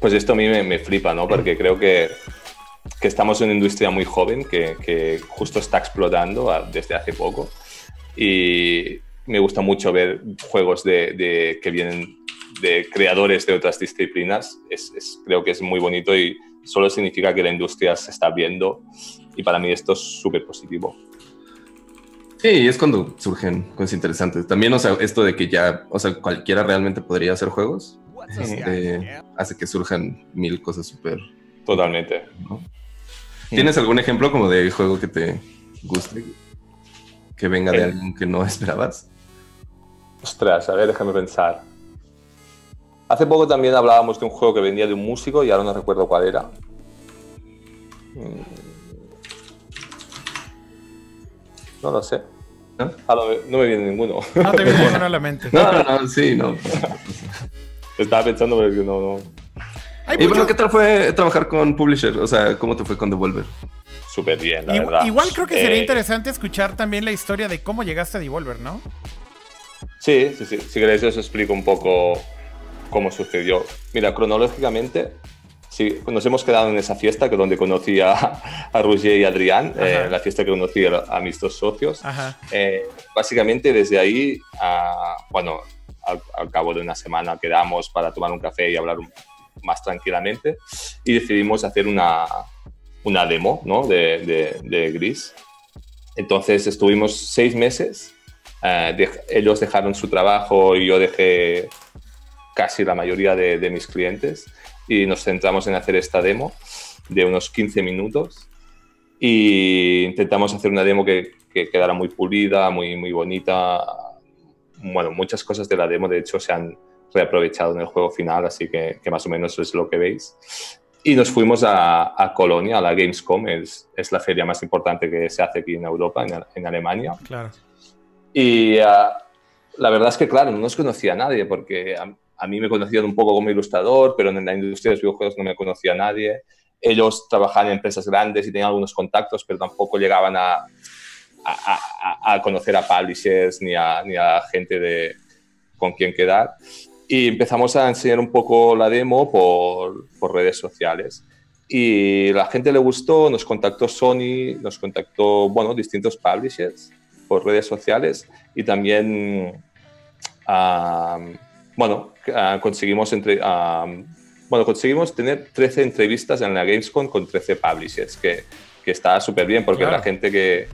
pues esto a mí me, flipa, ¿no? Porque creo que, que, estamos en una industria muy joven que, que justo está explotando desde hace poco. Y me gusta mucho ver juegos de, de que vienen de creadores de otras disciplinas, es, creo que es muy bonito y solo significa que la industria se está viendo y para mí esto es súper positivo. Sí, es cuando surgen cosas interesantes. También, o sea, esto de que ya, o sea, cualquiera realmente podría hacer juegos, este, hace que surjan mil cosas súper... Totalmente. ¿Tienes algún ejemplo como de juego que te guste? Que venga de alguien que no esperabas. Ostras, a ver, déjame pensar. Hace poco también hablábamos de un juego que venía de un músico y ahora no recuerdo cuál era. Mm. No lo sé. ¿No? Ah, no, me, viene ninguno. No te viene ninguno a la mente. No, no, no, sí, no. Estaba pensando, pero no, no. ¿Y bueno, qué tal fue trabajar con Publisher? O sea, ¿cómo te fue con Devolver? Súper bien, la verdad. Igual creo que sería eh, interesante escuchar también la historia de cómo llegaste a Devolver, ¿no? Sí, sí, sí. Si queréis os explico un poco cómo sucedió. Mira, cronológicamente, sí, nos hemos quedado en esa fiesta que donde conocí a, a Roger y a Adrián, eh, la fiesta que conocí a, mis dos socios. Eh, básicamente desde ahí, bueno, al, cabo de una semana quedamos para tomar un café y hablar más tranquilamente y decidimos hacer una, una demo ¿no? de, de, Gris. Entonces estuvimos seis meses, eh, ellos dejaron su trabajo y yo dejé casi la mayoría de, mis clientes y nos centramos en hacer esta demo de unos 15 minutos y intentamos hacer una demo que, quedara muy pulida, muy, muy bonita. Bueno, muchas cosas de la demo de hecho se han reaprovechado en el juego final, así que, más o menos es lo que veis. Y nos fuimos a, Colonia, a la Gamescom, es, es, la feria más importante que se hace aquí en Europa, en, en Alemania. Claro. Y ah, la verdad es que, claro, no nos conocía a nadie, porque a mí me conocían un poco como ilustrador, pero en la industria de los videojuegos no me conocía nadie. Ellos trabajaban en empresas grandes y tenían algunos contactos, pero tampoco llegaban a, a, a conocer a publishers ni a, ni a gente de, con quien quedar. Y empezamos a enseñar un poco la demo por, por redes sociales. Y la gente le gustó, nos contactó Sony, nos contactó, bueno, distintos publishers por redes sociales y también bueno, ah, conseguimos, entre, ah, bueno, conseguimos tener 13 entrevistas en la Gamescom con 13 publishers, que, que está súper bien porque la gente que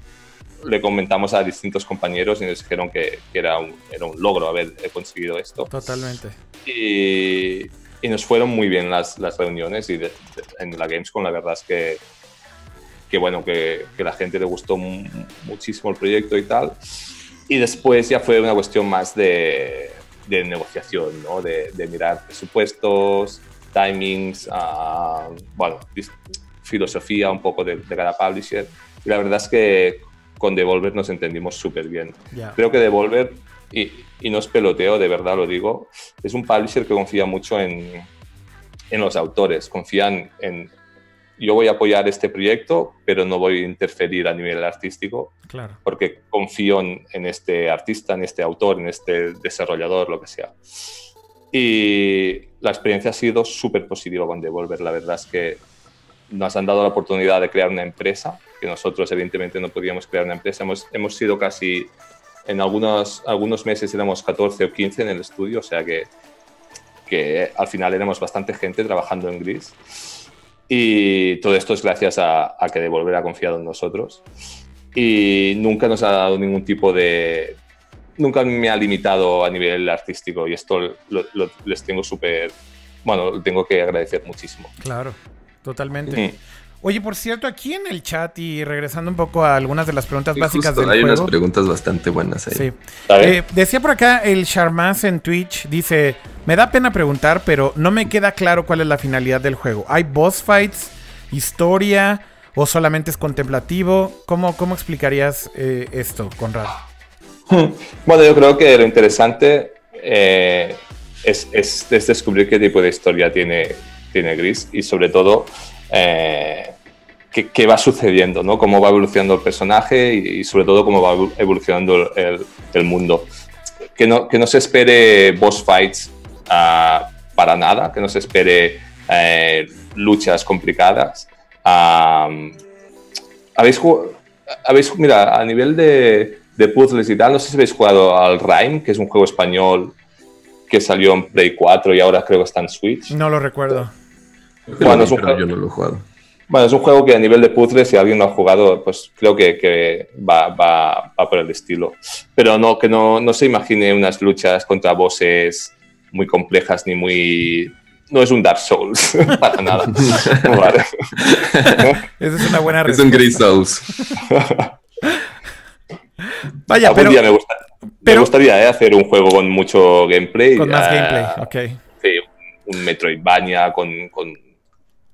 le comentamos a distintos compañeros y nos dijeron que, que era, un, era, un, logro haber conseguido esto. Totalmente. Y, y nos fueron muy bien las, las reuniones y en la Gamescom la verdad es que, que bueno, que, que la gente le gustó muchísimo el proyecto y tal. Y después ya fue una cuestión más de, de negociación, ¿no? de, de, mirar presupuestos, timings, uh, bueno, filosofía un poco de, de, cada publisher. Y la verdad es que con Devolver nos entendimos súper bien. Creo que Devolver, y, y, no es peloteo, de verdad lo digo, es un publisher que confía mucho en, en los autores, confían en, yo voy a apoyar este proyecto, pero no voy a interferir a nivel artístico, claro. porque confío en, este artista, en este autor, en este desarrollador, lo que sea. Y la experiencia ha sido súper positiva con Devolver. La verdad es que nos han dado la oportunidad de crear una empresa, que nosotros evidentemente no podíamos crear una empresa. Hemos, hemos sido casi, en algunos, algunos meses éramos 14 o 15 en el estudio, o sea que, que al final éramos bastante gente trabajando en Gris. Y todo esto es gracias a, que Devolver ha confiado en nosotros. Y nunca nos ha dado ningún tipo de... Nunca me ha limitado a nivel artístico y esto lo, les tengo súper... Bueno, tengo que agradecer muchísimo. Claro. Totalmente. Oye, por cierto, aquí en el chat y regresando un poco a algunas de las preguntas básicas del hay juego. Hay unas preguntas bastante buenas ahí. Sí. Eh, decía por acá el Charmas en Twitch, dice, me da pena preguntar, pero no me queda claro cuál es la finalidad del juego. ¿Hay boss fights, historia o solamente es contemplativo? ¿Cómo, cómo explicarías eh, esto, Conrad? Bueno, yo creo que lo interesante eh, es, es, descubrir qué tipo de historia tiene, tiene Gris y sobre todo eh, qué, va sucediendo, ¿no? cómo va evolucionando el personaje y, sobre todo cómo va evolucionando el, mundo. Que no, que no, se espere boss fights uh, para nada, que no se espere eh, luchas complicadas. Um, ¿habéis, ¿Habéis, mira, a nivel de, de puzzles y tal, no sé si habéis jugado al Rhyme, que es un juego español que salió en Play 4 y ahora creo que está en Switch. No lo recuerdo. Bueno, es un juego, yo no lo he jugado. Bueno, es un juego que a nivel de puzzles, si alguien lo ha jugado, pues creo que, va, va, por el estilo. Pero no, que no, no se imagine unas luchas contra bosses muy complejas ni muy no es un Dark Souls, para nada. vale. Esa es una buena respuesta. Es un Gris Souls. Vaya, Algún pero, día me, me gustaría eh, hacer un juego con mucho gameplay. Con más gameplay, ok. Sí, un Metroidvania con, con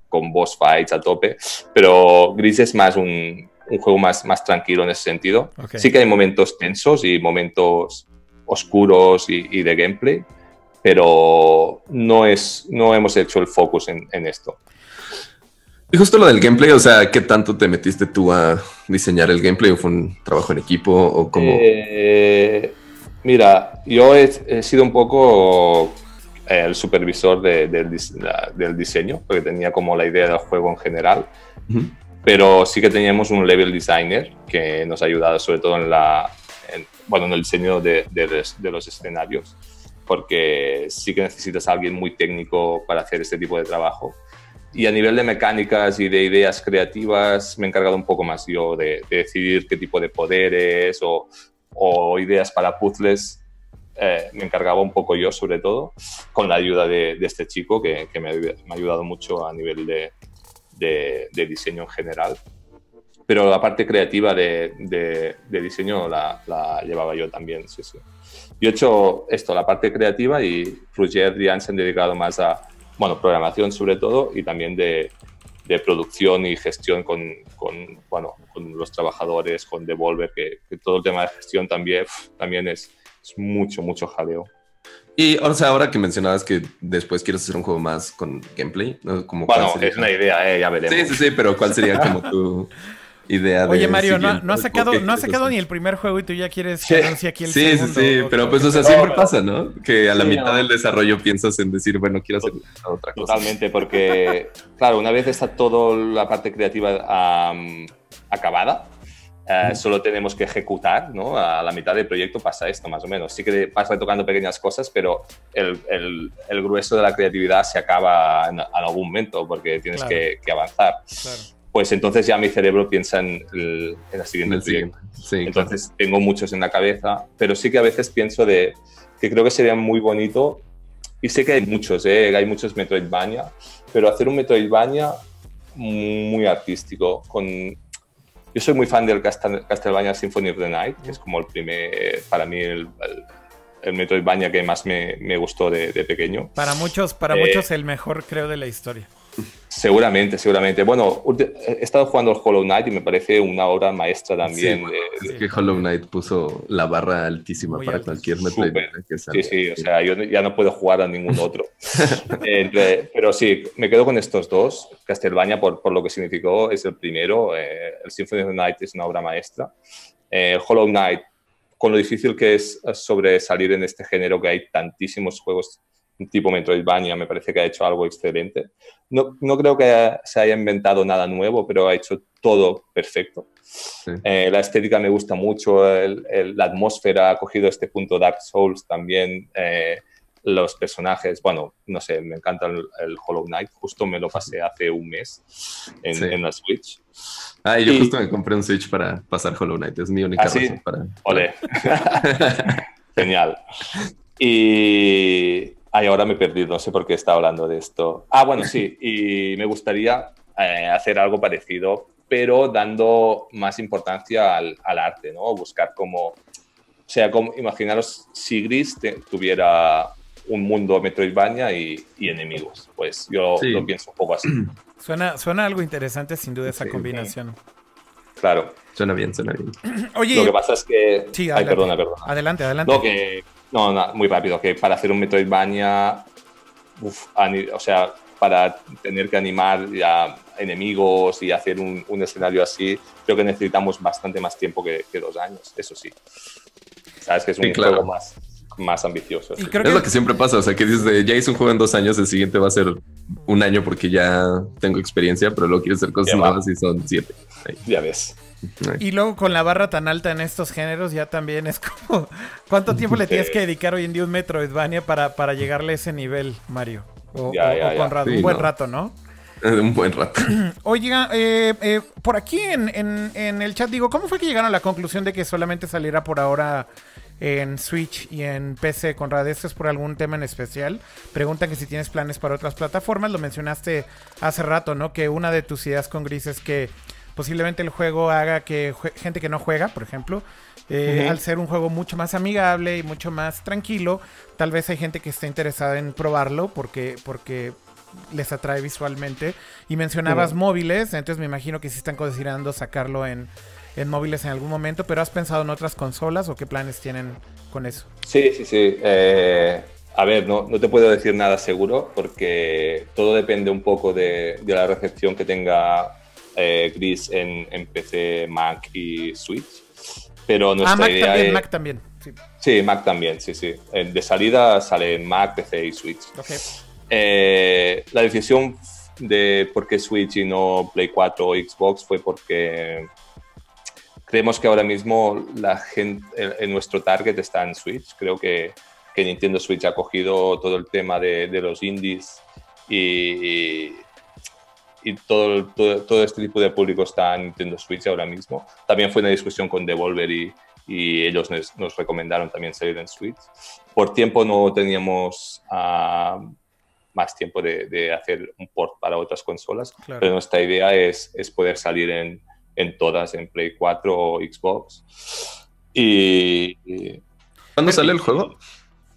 con boss fights a tope, pero Gris es más un, un juego más, más tranquilo en ese sentido. Sí que hay momentos tensos y momentos oscuros y, de gameplay, pero no, es, no hemos hecho el focus en, en, esto. Y justo lo del gameplay, o sea, ¿qué tanto te metiste tú a diseñar el gameplay o fue un trabajo en equipo o cómo? Eh, mira, yo he sido un poco el supervisor del, diseño, porque tenía como la idea del juego en general. Pero sí que teníamos un level designer que nos ha ayudado sobre todo en, la, bueno, en el diseño de, los escenarios, porque sí que necesitas a alguien muy técnico para hacer este tipo de trabajo. Y a nivel de mecánicas y de ideas creativas me he encargado un poco más yo de, decidir qué tipo de poderes o, o ideas para puzzles eh, me encargaba un poco yo, sobre todo, con la ayuda de, este chico que, me, ha ayudado mucho a nivel de, diseño en general. Pero la parte creativa de, diseño la, llevaba yo también, sí, sí. Yo he hecho esto, la parte creativa, y Frugier y Jan se han dedicado más a, bueno, programación sobre todo, y también de, producción y gestión con, con, bueno, con los trabajadores, con Devolver, que, que, todo el tema de gestión también, también es, es mucho, mucho jaleo. Y o sea, ahora que mencionabas que después quieres hacer un juego más con gameplay, ¿no? Como bueno, es una idea, eh, ya veremos. Sí, sí, sí, pero ¿cuál sería como tu idea de Oye, Mario, no, no, has sacado, no has sacado ni el primer juego y tú ya quieres que aquí el sí, segundo. Sí, sí, pero pues, o sea, siempre pasa, ¿no? Que a la mitad del desarrollo piensas en decir, bueno, quiero hacer otra cosa. Totalmente, porque, claro, una vez está toda la parte creativa acabada, eh, solo tenemos que ejecutar, ¿no? A la mitad del proyecto pasa esto, más o menos. Sí que vas tocando pequeñas cosas, pero el, el, grueso de la creatividad se acaba en, algún momento porque tienes que, avanzar. Pues entonces ya mi cerebro piensa en, el, en la siguiente proyecto. entonces tengo muchos en la cabeza, pero sí que a veces pienso de que creo que sería muy bonito y sé que hay muchos, ¿eh? hay muchos Metroidvania, pero hacer un Metroidvania muy artístico, con yo soy muy fan del Castlevania Symphony of the Night, que es como el primer, para mí, el, el, Metroidvania que más me, me gustó de, de, pequeño. Para muchos, para eh, muchos el mejor, creo, de la historia. Seguramente, seguramente. Bueno, he estado jugando al Hollow Knight y me parece una obra maestra también. es que Hollow Knight puso la barra altísima para cualquier Metroid que Sí, sí, o sea, yo ya no puedo jugar a ningún otro. pero sí, me quedo con estos dos. Castlevania, por, por lo que significó, es el primero. Eh, el Symphony of the Night es una obra maestra. Eh, Hollow Knight, con lo difícil que es sobresalir en este género, que hay tantísimos juegos tipo Metroidvania, me parece que ha hecho algo excelente. No, no creo que se haya inventado nada nuevo, pero ha hecho todo perfecto. Eh, la estética me gusta mucho, la atmósfera ha cogido este punto Dark Souls también. Eh, los personajes, bueno, no sé, me encanta el, Hollow Knight, justo me lo pasé hace un mes en, la Switch. Ah, y yo justo me compré un Switch para pasar Hollow Knight, es mi única ¿Ah, razón para... Ole. Genial. Y, Ay, ahora me he perdido, no sé por qué estaba hablando de esto. Ah, bueno, sí, y me gustaría eh, hacer algo parecido, pero dando más importancia al, al arte, ¿no? Buscar como, o sea, como, imaginaros si Gris tuviera un mundo Metroidvania y, y enemigos. Pues yo lo pienso un poco así. Suena, suena algo interesante, sin duda, esa combinación. Claro. Suena bien, suena bien. Oye. Lo que pasa es que. Sí, adelante. Ay, perdona, perdona. Adelante, adelante. No, que. No, no, muy rápido. Que para hacer un Metroidvania. Uf, o sea, para tener que animar a enemigos y hacer un, un, escenario así, creo que necesitamos bastante más tiempo que, que dos años, eso sí. Sabes que es un juego más, más ambicioso. es lo que siempre pasa, o sea, que dices, ya hice un juego en dos años, el siguiente va a ser un año porque ya tengo experiencia, pero luego quieres hacer cosas nuevas y son siete. Ya ves. Y luego con la barra tan alta en estos géneros ya también es como... ¿Cuánto tiempo le tienes que dedicar hoy en día un Metroidvania para, para llegarle a ese nivel, Mario? O, un buen rato, ¿no? Un buen rato. Oiga, eh, eh, por aquí en, en, el chat digo, ¿cómo fue que llegaron a la conclusión de que solamente saliera por ahora en Switch y en PC, Conrad? ¿Esto es por algún tema en especial? Preguntan que si tienes planes para otras plataformas. Lo mencionaste hace rato, ¿no? Que una de tus ideas con Gris es que posiblemente el juego haga que gente que no juega, por ejemplo, eh, al ser un juego mucho más amigable y mucho más tranquilo, tal vez hay gente que esté interesada en probarlo porque, porque les atrae visualmente. Y mencionabas móviles, entonces me imagino que sí están considerando sacarlo en en móviles en algún momento, pero ¿has pensado en otras consolas o qué planes tienen con eso? Sí, sí, sí. Eh, a ver, no, no, te puedo decir nada seguro porque todo depende un poco de, de la recepción que tenga eh, Gris en, en, PC, Mac y Switch. Pero nuestra ah, Mac idea también, es... Mac también. Sí. sí. Mac también, sí, sí. De salida sale Mac, PC y Switch. Okay. Eh, la decisión de por qué Switch y no Play 4 o Xbox fue porque creemos que ahora mismo la gente, en nuestro target está en Switch. Creo que, que Nintendo Switch ha cogido todo el tema de, de los indies y, y todo, todo, todo, este tipo de público está en Nintendo Switch ahora mismo. También fue una discusión con Devolver y, y ellos nos, nos, recomendaron también salir en Switch. Por tiempo no teníamos uh, más tiempo de, de, hacer un port para otras consolas, claro. pero nuestra idea es, es poder salir en, en todas, en Play 4 o Xbox. Y, ¿Cuándo sale el juego?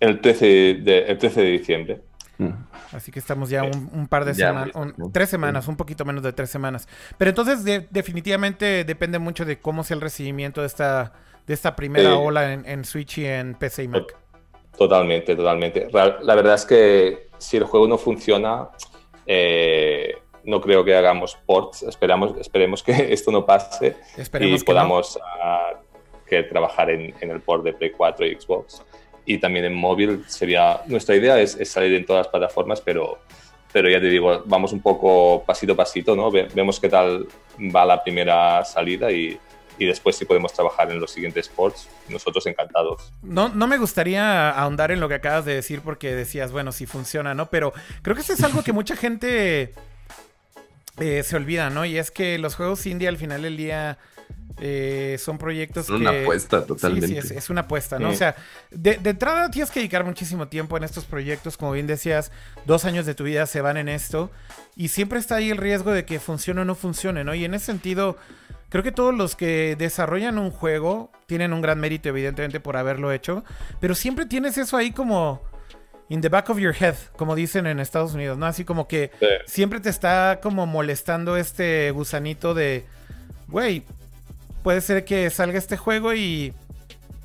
El 13 de, el 13 de diciembre. Mm. Así que estamos ya un, un par de semanas, tres semanas, un poquito menos de tres semanas. Pero entonces de, definitivamente depende mucho de cómo sea el recibimiento de esta, de esta primera ola en, en, Switch y en PC y Mac. Totalmente, totalmente. La verdad es que si el juego no funciona, eh, no creo que hagamos ports. Esperamos, esperemos que esto no pase esperemos y podamos no. que trabajar en, en, el port de Play 4 y Xbox. Y también en móvil sería. Nuestra idea es, salir en todas las plataformas, pero, pero ya te digo, vamos un poco pasito a pasito, ¿no? vemos qué tal va la primera salida y, y después si podemos trabajar en los siguientes ports, nosotros encantados. No, no me gustaría ahondar en lo que acabas de decir porque decías, bueno, si funciona, ¿no? Pero creo que eso es algo que mucha gente eh, se olvida, ¿no? Y es que los juegos indie al final del día eh, son proyectos es una apuesta totalmente. Sí, sí, es, es una apuesta, ¿no? Sí. O sea, de, de, entrada tienes que dedicar muchísimo tiempo en estos proyectos, como bien decías, dos años de tu vida se van en esto y siempre está ahí el riesgo de que funcione o no funcione, ¿no? Y en ese sentido, creo que todos los que desarrollan un juego tienen un gran mérito, evidentemente, por haberlo hecho, pero siempre tienes eso ahí como in the back of your head, como dicen en Estados Unidos, ¿no? Así como que sí. siempre te está como molestando este gusanito de, güey, puede ser que salga este juego y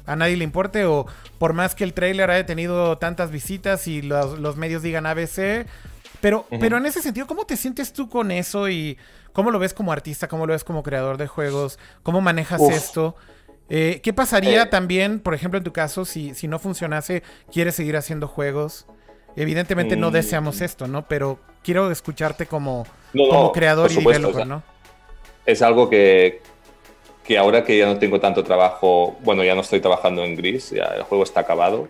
a nadie le importe o por más que el trailer haya tenido tantas visitas y los, los medios digan ABC, pero, uh -huh. pero en ese sentido, ¿cómo te sientes tú con eso y cómo lo ves como artista, cómo lo ves como creador de juegos, cómo manejas Uf. esto? Eh, ¿Qué pasaría eh, también, por ejemplo, en tu caso, si, si no funcionase, quieres seguir haciendo juegos? Evidentemente no mm. deseamos esto, ¿no? Pero quiero escucharte como, no, como creador y developer, o sea, ¿no? Es algo que, que ahora que ya no tengo tanto trabajo, bueno, ya no estoy trabajando en Gris, ya el juego está acabado,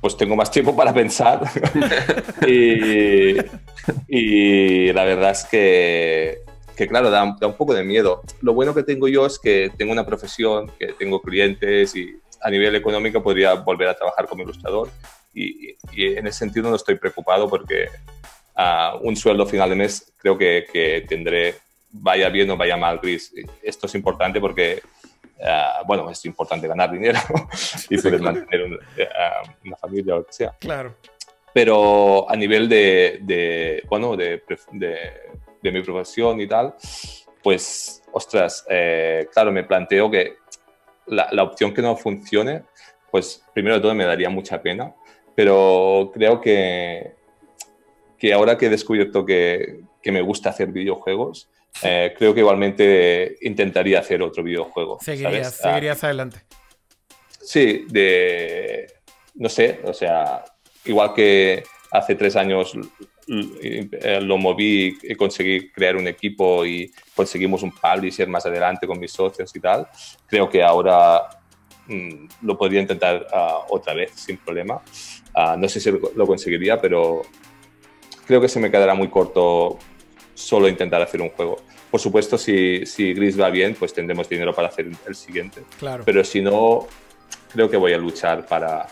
pues tengo más tiempo para pensar. y, y la verdad es que que claro, da, da, un poco de miedo. Lo bueno que tengo yo es que tengo una profesión, que tengo clientes y a nivel económico podría volver a trabajar como ilustrador en ese sentido no estoy preocupado porque uh, un sueldo final de mes creo que, que, tendré, vaya bien o vaya mal, Gris. Esto es importante porque, uh, bueno, es importante ganar dinero y poder mantener un, uh, una familia o lo que sea. Claro. Pero a nivel de, de bueno, de, de, de, mi profesión y tal, pues, ostras, eh, claro, me planteo que la, la opción que no funcione, pues primero de todo me daría mucha pena, pero creo que, que ahora que he descubierto que, que me gusta hacer videojuegos, eh, creo que igualmente intentaría hacer otro videojuego. Seguirías, ah, seguirías adelante. Sí, de, no sé, o sea, igual que hace tres años eh, lo moví y conseguí crear un equipo y conseguimos un publisher más adelante con mis socios y tal, creo que ahora mm, lo podría intentar uh, otra vez sin problema. Uh, no sé si lo conseguiría, pero creo que se me quedará muy corto solo intentar hacer un juego. Por supuesto, si, si Gris va bien, pues tendremos dinero para hacer el siguiente. Claro. Pero si no, creo que voy a luchar para,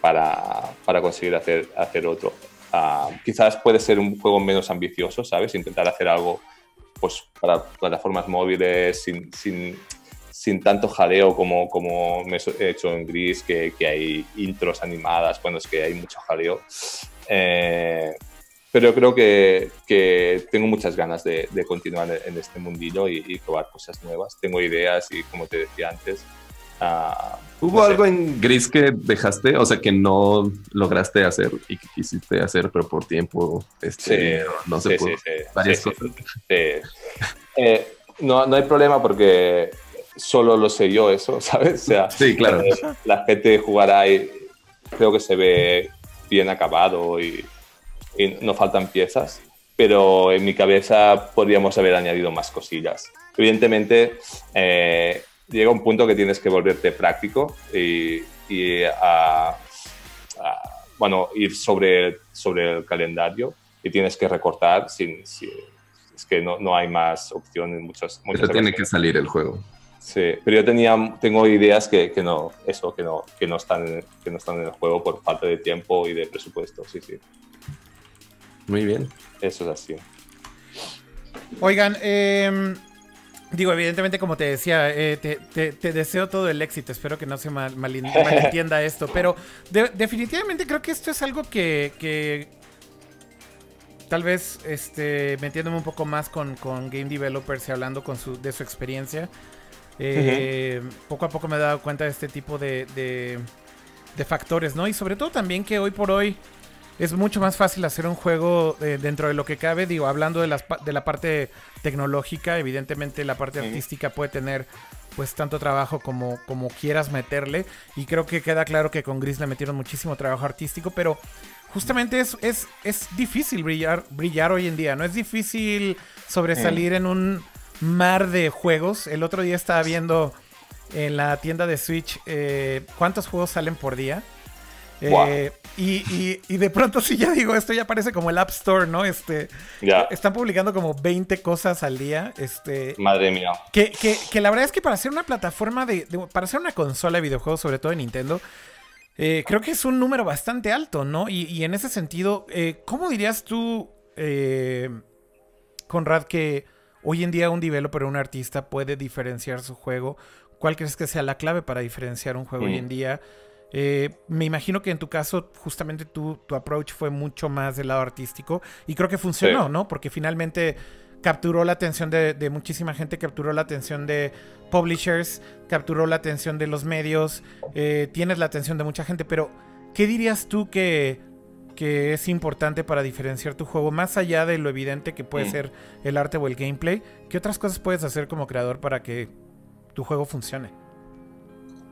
para, para conseguir hacer, hacer otro. Uh, quizás puede ser un juego menos ambicioso, ¿sabes? Intentar hacer algo pues, para plataformas móviles sin, sin, sin tanto jaleo como, como me he hecho en Gris, que, que hay intros animadas, bueno, es que hay mucho jaleo. Eh, pero creo que, que, tengo muchas ganas de, de continuar en este mundillo y, y, probar cosas nuevas. Tengo ideas y, como te decía antes, uh, ¿hubo no algo en Gris que dejaste, o sea, que no lograste hacer y que quisiste hacer, pero por tiempo, este, sí, no se sí, pudo? Sí, varias cosas. Eh, no, no hay problema porque solo lo sé yo eso, ¿sabes? O sea, sí, claro. Eh, la gente jugará y creo que se ve bien acabado y y no faltan piezas, pero en mi cabeza podríamos haber añadido más cosillas. Evidentemente, eh, llega un punto que tienes que volverte práctico y, y a, a, bueno, ir sobre, sobre el calendario y tienes que recortar sin, sin es que no, no, hay más opciones muchas, muchas Pero tiene que salir el juego. Sí, pero yo tenía, tengo ideas que, que, no, eso, que no, que no están, que no están en el juego por falta de tiempo y de presupuesto, sí, sí. Muy bien. Eso es así. Oigan, eh, digo, evidentemente, como te decía, eh, te, te, te, deseo todo el éxito. Espero que no se mal, mal, malentienda esto. Pero de, definitivamente creo que esto es algo que, que tal vez este, metiéndome un poco más con, con game developers y hablando con su, de su experiencia. Eh, uh -huh. Poco a poco me he dado cuenta de este tipo de, de, de, factores, ¿no? Y sobre todo también que hoy por hoy es mucho más fácil hacer un juego eh, dentro de lo que cabe. Digo, hablando de, las, de la parte tecnológica, evidentemente la parte artística puede tener pues tanto trabajo como, como quieras meterle. Y creo que queda claro que con Gris le metieron muchísimo trabajo artístico, pero justamente es, es, es difícil brillar, brillar hoy en día, ¿no? Es difícil sobresalir en un mar de juegos. El otro día estaba viendo en la tienda de Switch eh, cuántos juegos salen por día. Wow. Eh, y, y, y, de pronto sí ya digo, esto ya parece como el App Store, ¿no? Este, yeah. Están publicando como 20 cosas al día. Este, Madre mía. Que, que, que la verdad es que para hacer una plataforma de, de para hacer una consola de videojuegos, sobre todo de Nintendo, eh, creo que es un número bastante alto, ¿no? Y, y en ese sentido, eh, ¿cómo dirías tú, eh, Conrad, que hoy en día un developer o un artista puede diferenciar su juego? ¿Cuál crees que sea la clave para diferenciar un juego mm. hoy en día? Eh, me imagino que en tu caso, justamente tu, tu, approach fue mucho más del lado artístico y creo que funcionó, sí. ¿no? Porque finalmente capturó la atención de, de, muchísima gente, capturó la atención de publishers, capturó la atención de los medios, eh, tienes la atención de mucha gente, pero ¿qué dirías tú que, que es importante para diferenciar tu juego, más allá de lo evidente que puede mm. ser el arte o el gameplay? ¿Qué otras cosas puedes hacer como creador para que tu juego funcione?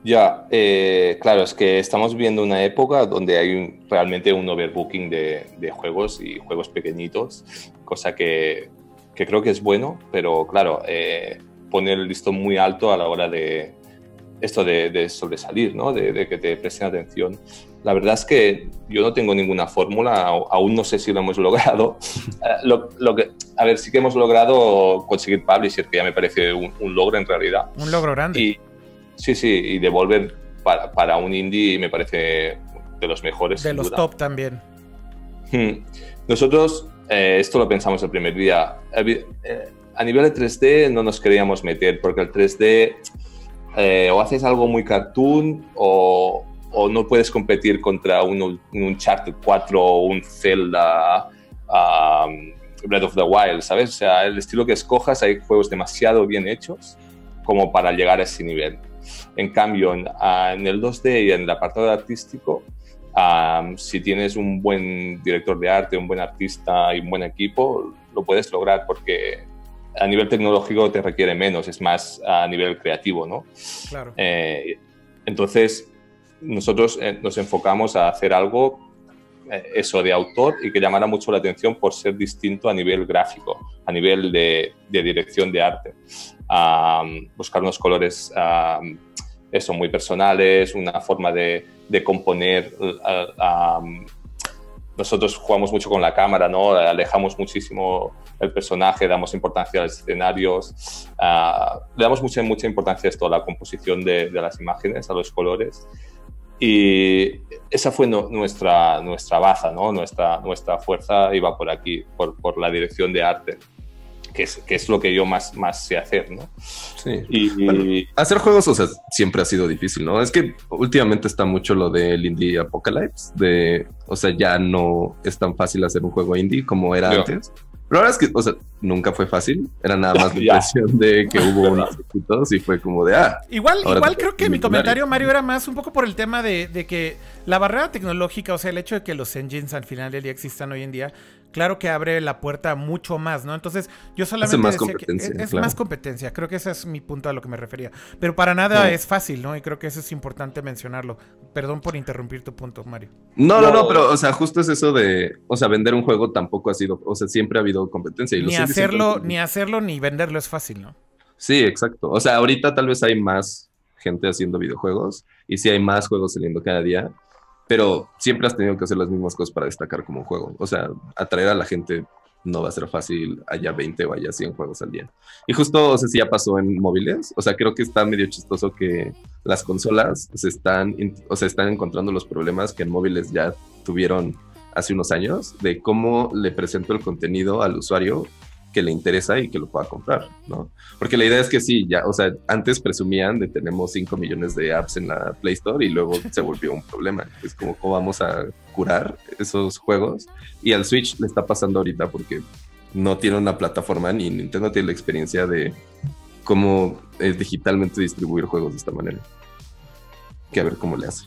Ya, eh, claro, es que estamos viviendo una época donde hay un, realmente un overbooking de, de, juegos y juegos pequeñitos, cosa que, que, creo que es bueno, pero claro, eh, pone el listón muy alto a la hora de esto de, de sobresalir, ¿no? de, de, que te presten atención. La verdad es que yo no tengo ninguna fórmula, aún no sé si lo hemos logrado. Eh, lo, lo, que, a ver, sí que hemos logrado conseguir Publisher, que ya me parece un, un logro en realidad. Un logro grande. Y, Sí, sí, y Devolver para, para un indie me parece de los mejores. De los top también. Hmm. Nosotros, eh, esto lo pensamos el primer día. Eh, a nivel de 3D no nos queríamos meter porque el 3D eh, o haces algo muy cartoon o, o no puedes competir contra un, un Uncharted 4 o un Zelda um, Breath of the Wild, ¿sabes? O sea, el estilo que escojas, hay juegos demasiado bien hechos como para llegar a ese nivel. En cambio, en, en el 2D y en el apartado artístico, um, si tienes un buen director de arte, un buen artista y un buen equipo, lo puedes lograr porque a nivel tecnológico te requiere menos, es más a nivel creativo, ¿no? Claro. Eh, entonces, nosotros eh, nos enfocamos a hacer algo, eh, eso, de autor y que llamara mucho la atención por ser distinto a nivel gráfico, a nivel de, de dirección de arte. Um, buscar unos colores, um, eso, muy personales, una forma de, de componer. Um, nosotros jugamos mucho con la cámara, ¿no? Alejamos muchísimo el personaje, damos importancia a los escenarios, uh, le damos mucha, mucha importancia a esto, a la composición de, de, las imágenes, a los colores. Y esa fue no, nuestra, nuestra baza, ¿no? Nuestra, nuestra fuerza iba por aquí, por, por la dirección de arte. Que es, que es, lo que yo más, más sé hacer, ¿no? Sí. Y, bueno, hacer juegos, o sea, siempre ha sido difícil, ¿no? Es que últimamente está mucho lo del indie apocalypse, de, o sea, ya no es tan fácil hacer un juego indie como era antes. Pero la verdad es que, o sea, nunca fue fácil. Era nada más la impresión de que hubo unos éxitos y fue como de, ah. Igual, igual creo que mi comentario, Mario, era más un poco por el tema de, de, que la barrera tecnológica, o sea, el hecho de que los engines al final del día existan hoy en día, claro que abre la puerta mucho más, ¿no? Entonces, yo solamente más decía que es, es claro. más competencia. Creo que ese es mi punto a lo que me refería. Pero para nada sí. es fácil, ¿no? Y creo que eso es importante mencionarlo. Perdón por interrumpir tu punto, Mario. No, no, no, pero, o sea, justo es eso de, o sea, vender un juego tampoco ha sido, o sea, siempre ha habido competencia. Y ni hacerlo, ni hacerlo ni venderlo es fácil, ¿no? Sí, exacto. O sea, ahorita tal vez hay más gente haciendo videojuegos y sí hay más juegos saliendo cada día, pero siempre has tenido que hacer las mismas cosas para destacar como un juego. O sea, atraer a la gente no va a ser fácil, haya 20 o haya 100 juegos al día. Y justo, o sea, si ya pasó en móviles, o sea, creo que está medio chistoso que las consolas se están, o sea, están encontrando los problemas que en móviles ya tuvieron hace unos años, de cómo le presento el contenido al usuario que le interesa y que lo pueda comprar, ¿no? Porque la idea es que sí, ya, o sea, antes presumían de tenemos 5 millones de apps en la Play Store y luego se volvió un problema. Es como cómo vamos a curar esos juegos. Y al Switch le está pasando ahorita porque no tiene una plataforma ni Nintendo tiene la experiencia de cómo eh, digitalmente distribuir juegos de esta manera. Que a ver cómo le hace.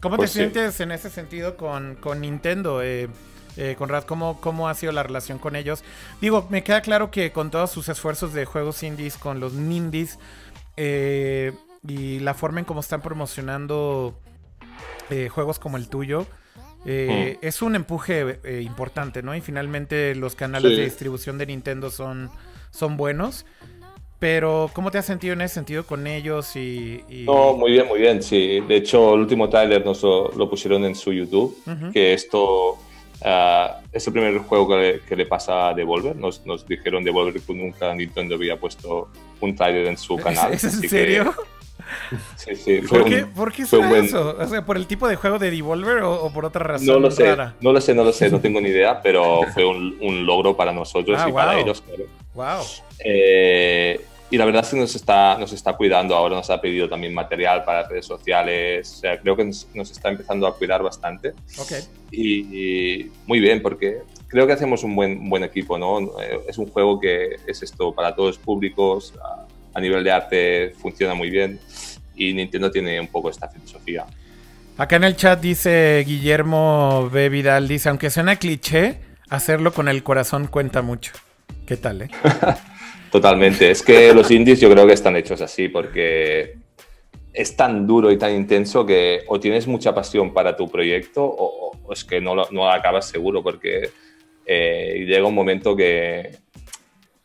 ¿Cómo pues te sí. sientes en ese sentido con, con Nintendo? Eh, eh, Conrad, ¿cómo, ¿cómo ha sido la relación con ellos? Digo, me queda claro que con todos sus esfuerzos de juegos indies, con los Nindies, eh, y la forma en cómo están promocionando eh, juegos como el tuyo, mm. es un empuje eh, importante, ¿no? Y finalmente los canales sí. de distribución de Nintendo son, son buenos. Pero, ¿cómo te has sentido en ese sentido con ellos? Y, y... No, muy bien, muy bien, sí. De hecho, el último trailer nos lo, lo pusieron en su YouTube, uh -huh. que esto Uh, es el primer juego que le, que le, pasa a Devolver. Nos, nos dijeron Devolver que nunca Nintendo había puesto un trailer en su canal. ¿Es, es en serio? Que, sí, sí. ¿Por, qué, ¿Por qué será buen... eso? O sea, ¿por el tipo de juego de Devolver o, o, por otra razón? No lo sé, rara? no lo sé, no lo sé, no tengo ni idea, pero fue un, un logro para nosotros ah, y wow. para ellos. Claro. Wow. Eh, y la verdad es que nos está, nos está cuidando ahora, nos ha pedido también material para redes sociales, o sea, creo que nos, nos está empezando a cuidar bastante. Okay. Y, y, muy bien, porque creo que hacemos un buen, buen equipo, ¿no? Eh, es un juego que es esto para todos los públicos, a, a nivel de arte funciona muy bien y Nintendo tiene un poco esta filosofía. Acá en el chat dice Guillermo B. Vidal, dice, aunque suena cliché, hacerlo con el corazón cuenta mucho. ¿Qué tal, eh? Totalmente. Es que los indies yo creo que están hechos así porque es tan duro y tan intenso que o tienes mucha pasión para tu proyecto o, es que no lo, acabas seguro porque eh, llega un momento que,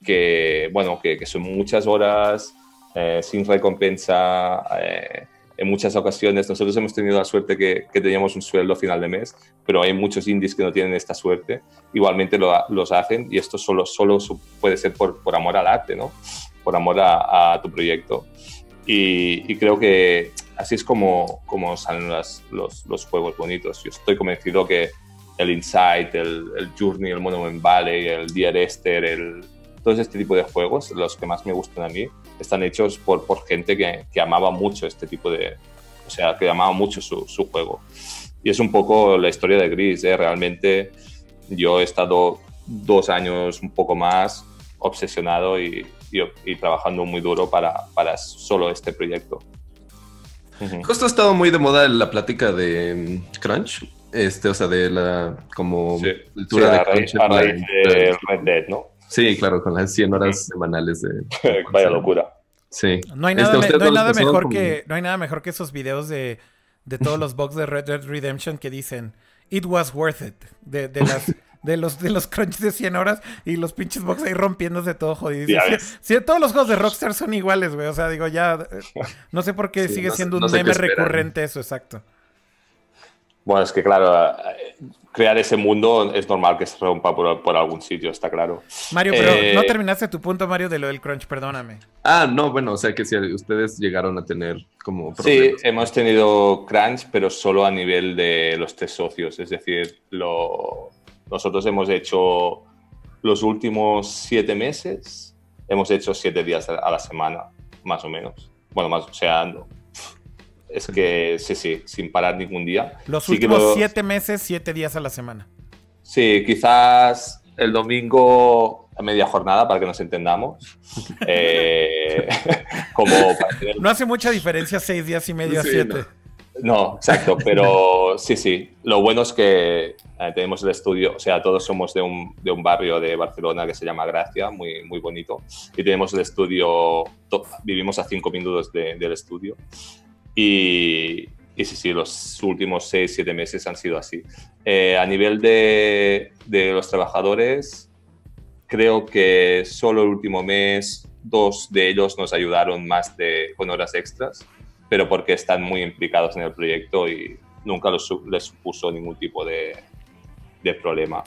que bueno, que, que son muchas horas eh, sin recompensa. Eh, en muchas ocasiones nosotros hemos tenido la suerte que, que, teníamos un sueldo a final de mes, pero hay muchos indies que no tienen esta suerte, igualmente lo, los hacen y esto solo, solo puede ser por, por amor al arte, ¿no? por amor a, a tu proyecto. Y, y, creo que así es como, como salen los, los, juegos bonitos. Yo estoy convencido que el Insight, el, el Journey, el Monument Valley, el Dear Esther, el, todo este tipo de juegos, los que más me gustan a mí, están hechos por, por gente que, que amaba mucho este tipo de... O sea, que amaba mucho su, su juego. Y es un poco la historia de Gris. ¿eh? Realmente yo he estado dos años un poco más obsesionado y, y, trabajando muy duro para, para, solo este proyecto. Justo ha estado muy de moda la plática de mm, Crunch, este, o sea, de la como cultura de Crunch. A raíz de Red Dead, ¿no? Sí, claro, con las 100 horas semanales de... Vaya locura. Sí. No hay nada, este, no hay nada mejor que, no hay nada mejor que esos videos de, de todos los bugs de Red Dead Redemption que dicen, it was worth it, de, de las de los, de los crunch de 100 horas y los pinches box ahí rompiéndose todo jodido. Si, todos los juegos de Rockstar son iguales, güey. O sea, digo, ya. No sé por qué sigue siendo un meme recurrente eso, exacto. Bueno, es que claro, eh, crear ese mundo es normal que se rompa por, algún sitio, está claro. Mario, pero eh, no terminaste tu punto, Mario, de lo del crunch, perdóname. Ah, no, bueno, o sea que si ustedes llegaron a tener como problemas. Sí, hemos tenido crunch, pero solo a nivel de los tres socios, es decir, lo, nosotros hemos hecho los últimos siete meses, hemos hecho siete días a la semana, más o menos. Bueno, más, o sea, es que sí, sí, sin parar ningún día. Los últimos siete meses, siete días a la semana. Sí, quizás el domingo a media jornada para que nos entendamos. Eh, como No hace mucha diferencia seis días y medio a siete. No, exacto, pero sí, sí. Lo bueno es que eh, tenemos el estudio, o sea, todos somos de un, de un, barrio de Barcelona que se llama Gracia, muy, muy bonito, y tenemos el estudio, vivimos a cinco minutos del estudio. Y, y, sí, sí, los últimos seis, siete meses han sido así. Eh, a nivel de, de los trabajadores, creo que solo el último mes dos de ellos nos ayudaron más de, con horas extras pero porque están muy implicados en el proyecto y nunca les supuso ningún tipo de, de problema.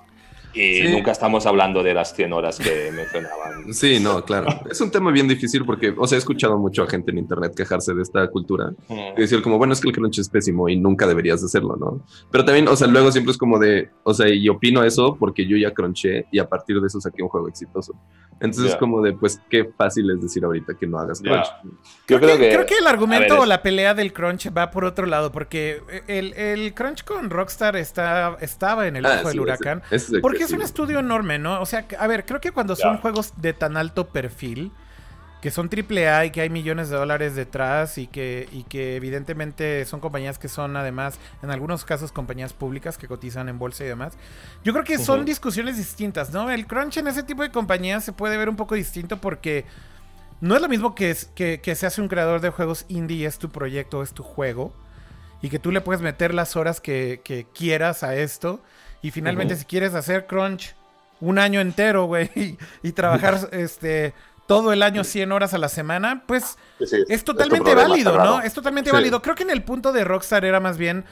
Y nunca estamos hablando de las 100 horas que mencionaban. Sí, no, claro. Es un tema bien difícil porque, o sea, he escuchado mucho a gente en internet quejarse de esta cultura y decir como, bueno, es que el crunch es pésimo y nunca deberías hacerlo, ¿no? Pero también, o sea, luego siempre es como de, o sea, y opino eso porque yo ya crunché y a partir de eso saqué un juego exitoso. Entonces es como de, pues, qué fácil es decir ahorita que no hagas crunch. Yo creo, que, creo que el argumento o la pelea del crunch va por otro lado, porque el, el crunch con Rockstar está, estaba en el ah, ojo del huracán. porque es un estudio enorme, ¿no? O sea, a ver, creo que cuando son juegos de tan alto perfil, que son triple A y que hay millones de dólares detrás y que, y que evidentemente son compañías que son además, en algunos casos, compañías públicas que cotizan en bolsa y demás. Yo creo que son discusiones distintas, ¿no? El crunch en ese tipo de compañías se puede ver un poco distinto porque no es lo mismo que, es, que, que se hace un creador de juegos indie y es tu proyecto, es tu juego. Y que tú le puedes meter las horas que, quieras a esto. Y finalmente, si quieres hacer crunch un año entero, güey, y, trabajar este todo el año 100 horas a la semana, pues es totalmente válido, ¿no? Es totalmente válido. Creo que en el punto de Rockstar era más bien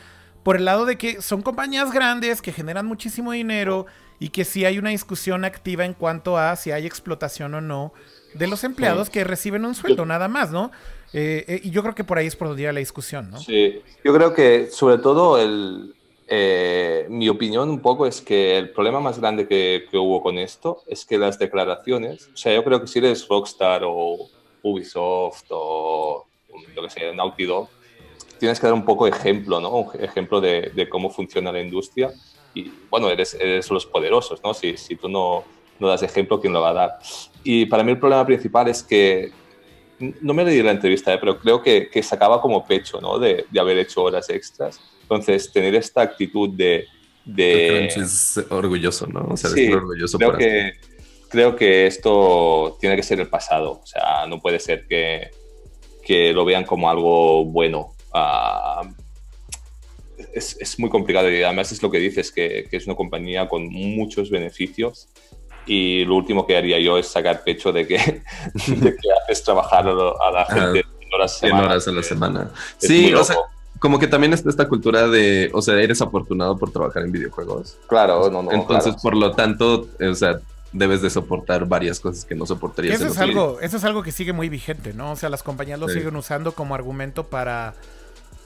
por el lado de que son compañías grandes que generan muchísimo dinero y que sí hay una discusión activa en cuanto a si hay explotación o no de los empleados que reciben un sueldo, nada más, ¿no? Eh, eh, y yo creo que por ahí es por donde la discusión, ¿no? Sí, yo creo que sobre todo el, eh, mi opinión un poco es que el problema más grande que, hubo con esto es que las declaraciones, o sea, yo creo que si eres Rockstar o Ubisoft o lo que sea, Naughty Dog, tienes que dar un poco ejemplo, ¿no? Un ejemplo de, cómo funciona la industria. Y bueno, eres, eres los poderosos, ¿no? Si, si tú no, no das ejemplo, ¿quién lo va a dar? Y para mí el problema principal es que no me leí la entrevista, ¿eh? pero creo que, que sacaba como pecho ¿no? de, de, haber hecho horas extras entonces, tener esta actitud de... de... es orgulloso, ¿no? O sea, sí, orgulloso creo que, creo que esto tiene que ser el pasado. O sea, no puede ser que, que lo vean como algo bueno. Uh, es, es, muy complicado y además es lo que dices, que, que, es una compañía con muchos beneficios y lo último que haría yo es sacar pecho de que, de que haces trabajar a la gente en horas, horas a la semana. Sí, o sea, como que también está esta cultura de, o sea, eres afortunado por trabajar en videojuegos. Claro, no, no. Entonces, por lo tanto, o sea, debes de soportar varias cosas que no soportarías. Eso es algo, eso es algo que sigue muy vigente, ¿no? O sea, las compañías lo siguen usando como argumento para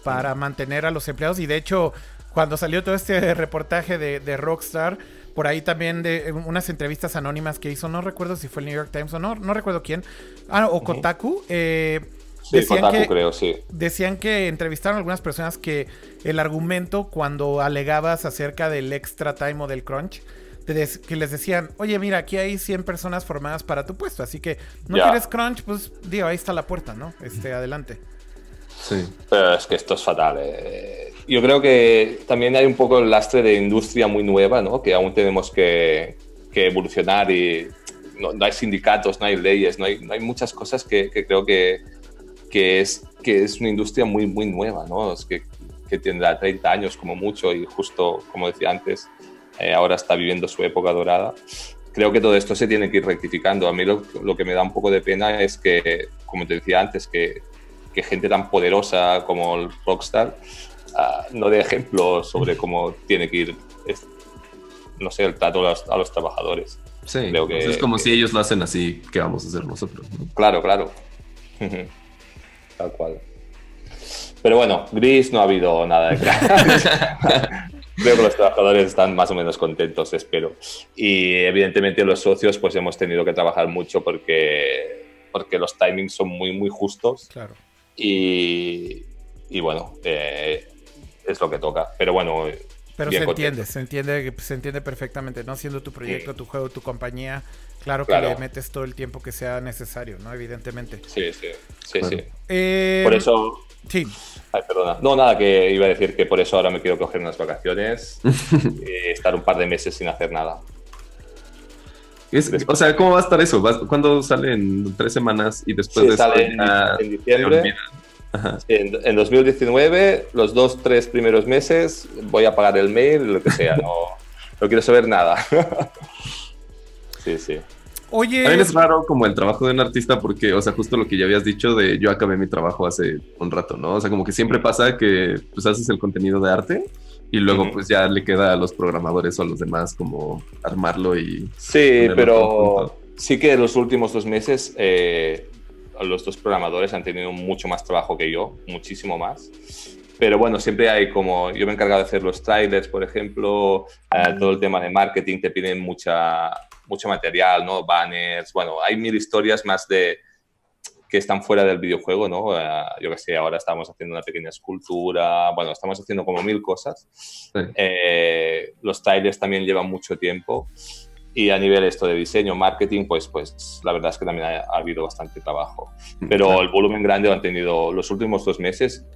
para mantener a los empleados. Y de hecho, cuando salió todo este reportaje de, Rockstar, por ahí también de unas entrevistas anónimas que hizo, no recuerdo si fue el New York Times o no, no recuerdo quién, ah, o Kotaku, eh, decían que, creo, sí. Decían que entrevistaron a algunas personas que el argumento cuando alegabas acerca del extra time o del crunch, que les decían, oye, mira, aquí hay 100 personas formadas para tu puesto, así que no quieres crunch, pues digo, ahí está la puerta, ¿no? Este, adelante. Sí. Pero es que esto es fatal. Eh. Yo creo que también hay un poco el lastre de industria muy nueva, ¿no? Que aún tenemos que, evolucionar y no, hay sindicatos, no hay leyes, no hay, no hay muchas cosas que, creo que, que, es, que es una industria muy, muy nueva, ¿no? Es que, que tendrá 30 años como mucho y justo, como decía antes, eh, ahora está viviendo su época dorada. Creo que todo esto se tiene que ir rectificando. A mí lo, que me da un poco de pena es que, como te decía antes, que, que gente tan poderosa como el Rockstar uh, no dé ejemplos sobre cómo tiene que ir, no sé, el trato a los, trabajadores. Sí, Creo que, es como si ellos lo hacen así, ¿qué vamos a hacer nosotros? Claro, claro. Tal cual. Pero bueno, Gris no ha habido nada de Creo que los trabajadores están más o menos contentos, espero. Y evidentemente los socios pues hemos tenido que trabajar mucho porque, porque los timings son muy, muy justos. Claro. Y, y bueno, eh, es lo que toca. Pero bueno... Pero se entiende, se entiende, se entiende perfectamente, ¿no? Siendo tu proyecto, tu juego, tu compañía, claro que le metes todo el tiempo que sea necesario, ¿no? Evidentemente. Sí, sí, sí, sí. Eh, Por eso Sí. Ay, perdona. No, nada, que iba a decir que por eso ahora me quiero coger unas vacaciones y estar un par de meses sin hacer nada. o sea, ¿cómo va a estar eso? ¿Cuándo sale en tres semanas y después de sale en, diciembre? En, 2019, los dos, tres primeros meses, voy a pagar el mail, lo que sea, no, no quiero saber nada. sí, sí. Oye. También es raro como el trabajo de un artista porque, o sea, justo lo que ya habías dicho de yo acabé mi trabajo hace un rato, ¿no? O sea, como que siempre pasa que pues haces el contenido de arte y luego pues ya le queda a los programadores o a los demás como armarlo y... Sí, pero sí que en los últimos dos meses eh, los dos programadores han tenido mucho más trabajo que yo, muchísimo más. Pero bueno, siempre hay como, yo me he encargado de hacer los trailers, por ejemplo, eh, todo el tema de marketing, te piden mucha, mucho material, ¿no? Banners, bueno, hay mil historias más de que están fuera del videojuego, ¿no? Eh, yo que sé, ahora estamos haciendo una pequeña escultura, bueno, estamos haciendo como mil cosas. Eh, los trailers también llevan mucho tiempo y a nivel esto de diseño, marketing, pues, pues la verdad es que también ha, habido bastante trabajo. Mm, Pero el volumen grande lo han tenido los últimos dos meses.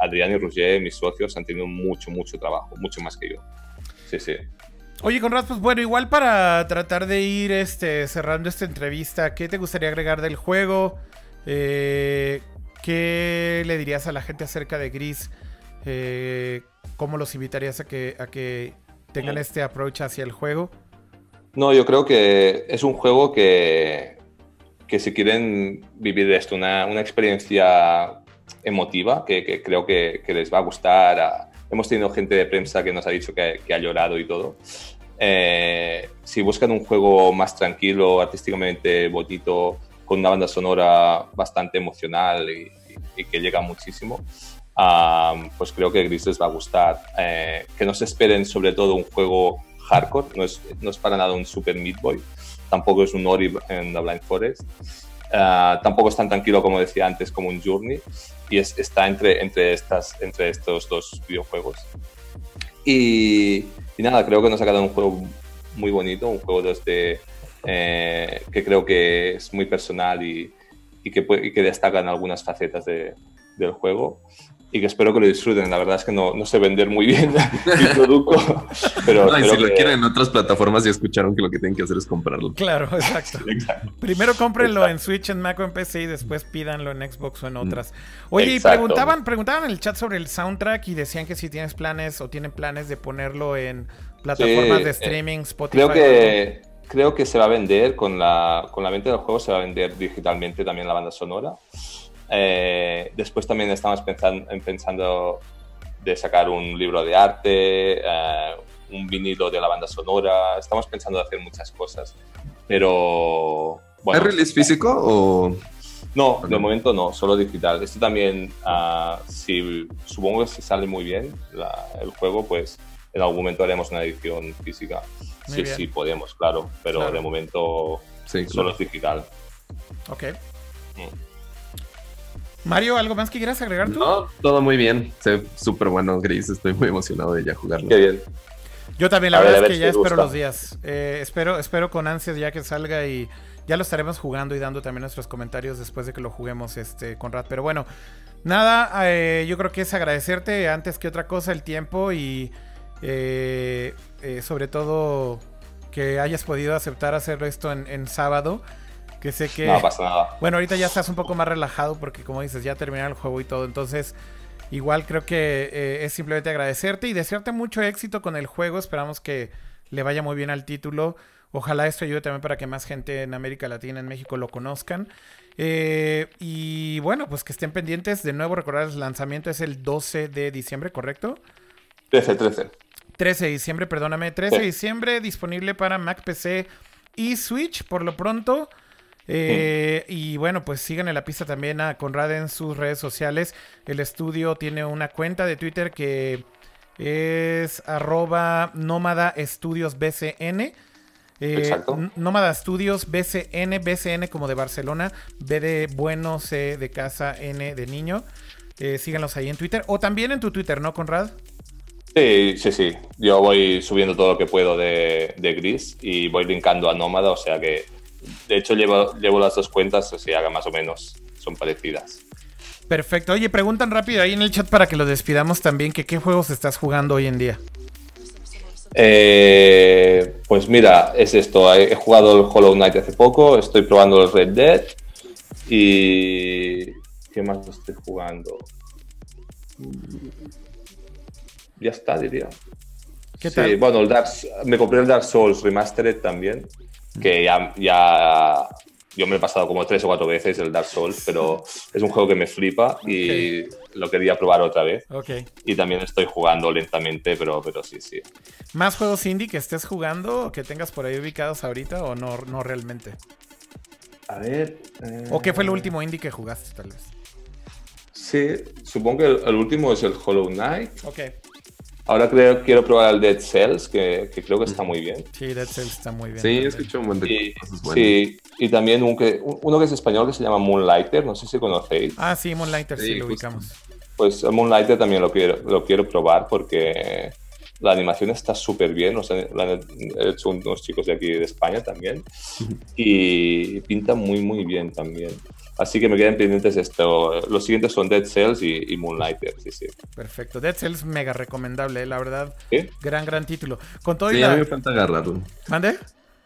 Adrián y Roger, mis socios, han tenido mucho, mucho trabajo, mucho más que yo. Sí, sí. Oye, Conrad, pues bueno, igual para tratar de ir este, cerrando esta entrevista, ¿qué te gustaría agregar del juego? Eh, ¿Qué le dirías a la gente acerca de Gris? Eh, ¿Cómo los invitarías a que, a que tengan este approach hacia el juego? No, yo creo que es un juego que, que si quieren vivir esto, una, una experiencia emotiva, que, que creo que, que, les va a gustar. A, hemos tenido gente de prensa que nos ha dicho que, que ha llorado y todo. Eh, si buscan un juego más tranquilo, artísticamente bonito, con una banda sonora bastante emocional y, que llega muchísimo, pues creo que Gris les va a gustar. Eh, que no se esperen sobre todo un juego hardcore, no es, no es para nada un Super Meat Boy, tampoco es un Ori en The Blind Forest. Uh, tampoco es tan tranquilo como decía antes como un Journey y es, está entre, entre, estas, entre estos dos videojuegos. Y, y nada, creo que nos ha quedado un juego muy bonito, un juego desde, eh, que creo que es muy personal y, y que, y que destaca en algunas facetas de, del juego y que espero que lo disfruten. La verdad es que no, no sé vender muy bien mi producto, pero no, si lo quieren en otras plataformas y escucharon que lo que tienen que hacer es comprarlo. Claro, exacto. Primero cómprenlo en Switch, en Mac o en PC y después pídanlo en Xbox o en mm. otras. Oye, y preguntaban, preguntaban en el chat sobre el soundtrack y decían que si tienes planes o tienen planes de ponerlo en plataformas de eh, streaming, Spotify. Creo que, creo que se va a vender, con la, con la venta del juego se va a vender digitalmente también la banda sonora. Eh, después también estamos pensando, pensando de sacar un libro de arte, eh, un vinilo de la banda sonora. Estamos pensando de hacer muchas cosas. Pero. Bueno, ¿Es release físico o.? No, de momento no, solo digital. Esto también, ah, si, supongo que si sale muy bien el juego, pues en algún momento haremos una edición física. sí, sí, podemos, claro, pero de momento solo es digital. Ok. Mm. Mario, ¿algo más que quieras agregar tú? No, todo muy bien. Se súper bueno, Gris. Estoy muy emocionado de ya jugarlo. Qué bien. Yo también, la verdad es que ya espero los días. Eh, espero, espero con ansias ya que salga y ya lo estaremos jugando y dando también nuestros comentarios después de que lo juguemos este, con Rat. Pero bueno, nada, eh, yo creo que es agradecerte antes que otra cosa el tiempo y eh, sobre todo que hayas podido aceptar hacer esto en sábado. Que sé que. No pasa nada. Bueno, ahorita ya estás un poco más relajado porque, como dices, ya terminaron el juego y todo. Entonces, igual creo que eh, es simplemente agradecerte y desearte mucho éxito con el juego. Esperamos que le vaya muy bien al título. Ojalá esto ayude también para que más gente en América Latina, en México, lo conozcan. Eh, y bueno, pues que estén pendientes. De nuevo, recordar el lanzamiento es el 12 de diciembre, ¿correcto? 13, 13. 13 de diciembre, perdóname. 13 de diciembre, disponible para Mac, PC y Switch por lo pronto. Eh, y bueno, pues sigan en la pista también a Conrad en sus redes sociales. El estudio tiene una cuenta de Twitter que es arroba nómada estudios BCN. Eh, nómada Studios BCN, BCN como de Barcelona, B de bueno, C de casa, N de niño. Eh, síganlos ahí en Twitter o también en tu Twitter, ¿no, Conrad? Sí, sí, sí. Yo voy subiendo todo lo que puedo de, de Gris y voy brincando a Nómada, o sea que de hecho, llevo, llevo las dos cuentas, o sea, más o menos son parecidas. Perfecto. Oye, preguntan rápido ahí en el chat para que lo despidamos también, que qué juegos estás jugando hoy en día. Eh, pues mira, es esto. He, jugado el Hollow Knight hace poco, estoy probando el Red Dead y... ¿Qué más estoy jugando? Ya está, diría. ¿Qué tal? bueno, el me compré el Dark Souls Remastered también que ya, ya yo me he pasado como tres o cuatro veces el Dark Souls, pero es un juego que me flipa y lo quería probar otra vez. Okay. Y también estoy jugando lentamente, pero, pero sí, sí. ¿Más juegos indie que estés jugando o que tengas por ahí ubicados ahorita o no, no realmente? A ver. ¿O qué fue el eh, último indie que jugaste, tal vez? Sí, supongo que el, el último es el Hollow Knight. Ok. Ahora creo, quiero probar el Dead Cells, que, creo que está muy bien. Sí, Dead Cells está muy bien. Sí, he escuchado un buen de cosas buenas. Sí, y también un que, uno que es español que se llama Moonlighter, no sé si conocéis. Ah, sí, Moonlighter, sí, lo ubicamos. Pues Moonlighter también lo quiero, lo quiero probar porque la animación está súper bien, o sea, lo han hecho unos chicos de aquí de España también, y pinta muy, muy bien también. Así que me quedan pendientes esto. Los siguientes son Dead Cells y, Moonlighter, sí, sí. Perfecto. Dead Cells mega recomendable, la verdad. ¿Sí? Gran, gran título. Con todo sí, a mí me falta agarrarlo. ¿Mande?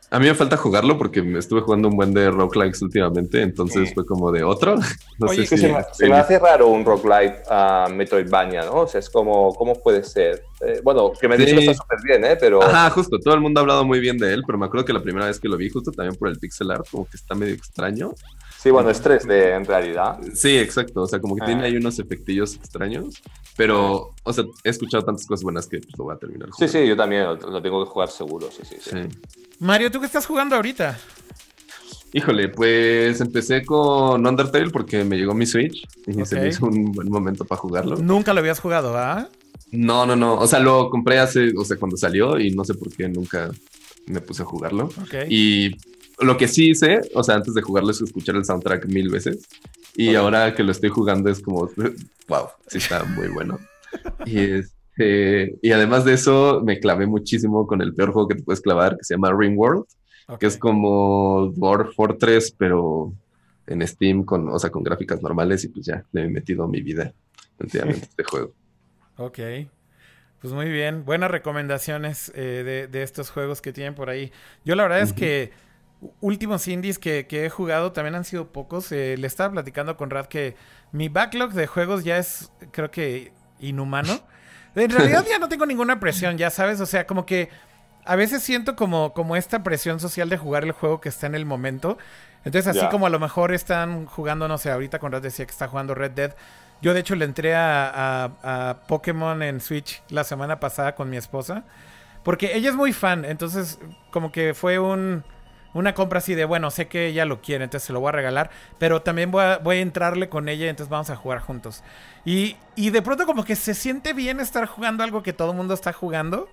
A mí me falta jugarlo porque me estuve jugando un buen de roguelikes últimamente, entonces fue como de otro. No sé si se, me, hace raro un roguelike a Metroidvania, ¿no? O sea, es como, ¿cómo puede ser? Eh, bueno, que me dicho que está súper bien, ¿eh? Pero... Ajá, justo, todo el mundo ha hablado muy bien de él, pero me acuerdo que la primera vez que lo vi, justo también por el pixel art, como que está medio extraño. Sí, bueno, es 3D en realidad. Sí, exacto. O sea, como que tiene ah. ahí unos efectillos extraños. Pero, o sea, he escuchado tantas cosas buenas que pues, lo voy a terminar. Sí, sí, yo también lo, tengo que jugar seguro. Sí, sí, sí, Mario, ¿tú qué estás jugando ahorita? Híjole, pues empecé con Undertale porque me llegó mi Switch y se me hizo un buen momento para jugarlo. Nunca lo habías jugado, ¿ah? No, no, no. O sea, lo compré hace, o sea, cuando salió y no sé por qué nunca me puse a jugarlo. Y lo que sí hice, o sea, antes de jugarlo es escuchar el soundtrack mil veces. Y ahora que lo estoy jugando es como, wow, sí está muy bueno. y, este, y además de eso, me clavé muchísimo con el peor juego que te puedes clavar, que se llama Ring World, que es como Dwarf Fortress, pero en Steam, con, o sea, con gráficas normales. Y pues ya le he metido mi vida enteramente este juego. Ok. Pues muy bien, buenas recomendaciones eh, de, estos juegos que tienen por ahí. Yo la verdad es que últimos indies que, he jugado también han sido pocos. Eh, le estaba platicando con Rad que mi backlog de juegos ya es, creo que, inhumano. En realidad ya no tengo ninguna presión, ya sabes. O sea, como que a veces siento como, como esta presión social de jugar el juego que está en el momento. Entonces, así como a lo mejor están jugando, no sé, ahorita con Rad decía que está jugando Red Dead. Yo, de hecho, le entré a, a Pokémon en Switch la semana pasada con mi esposa. Porque ella es muy fan. Entonces, como que fue un una compra así de, bueno, sé que ella lo quiere, entonces se lo voy a regalar, pero también voy a, voy a entrarle con ella, entonces vamos a jugar juntos. Y, y de pronto como que se siente bien estar jugando algo que todo el mundo está jugando.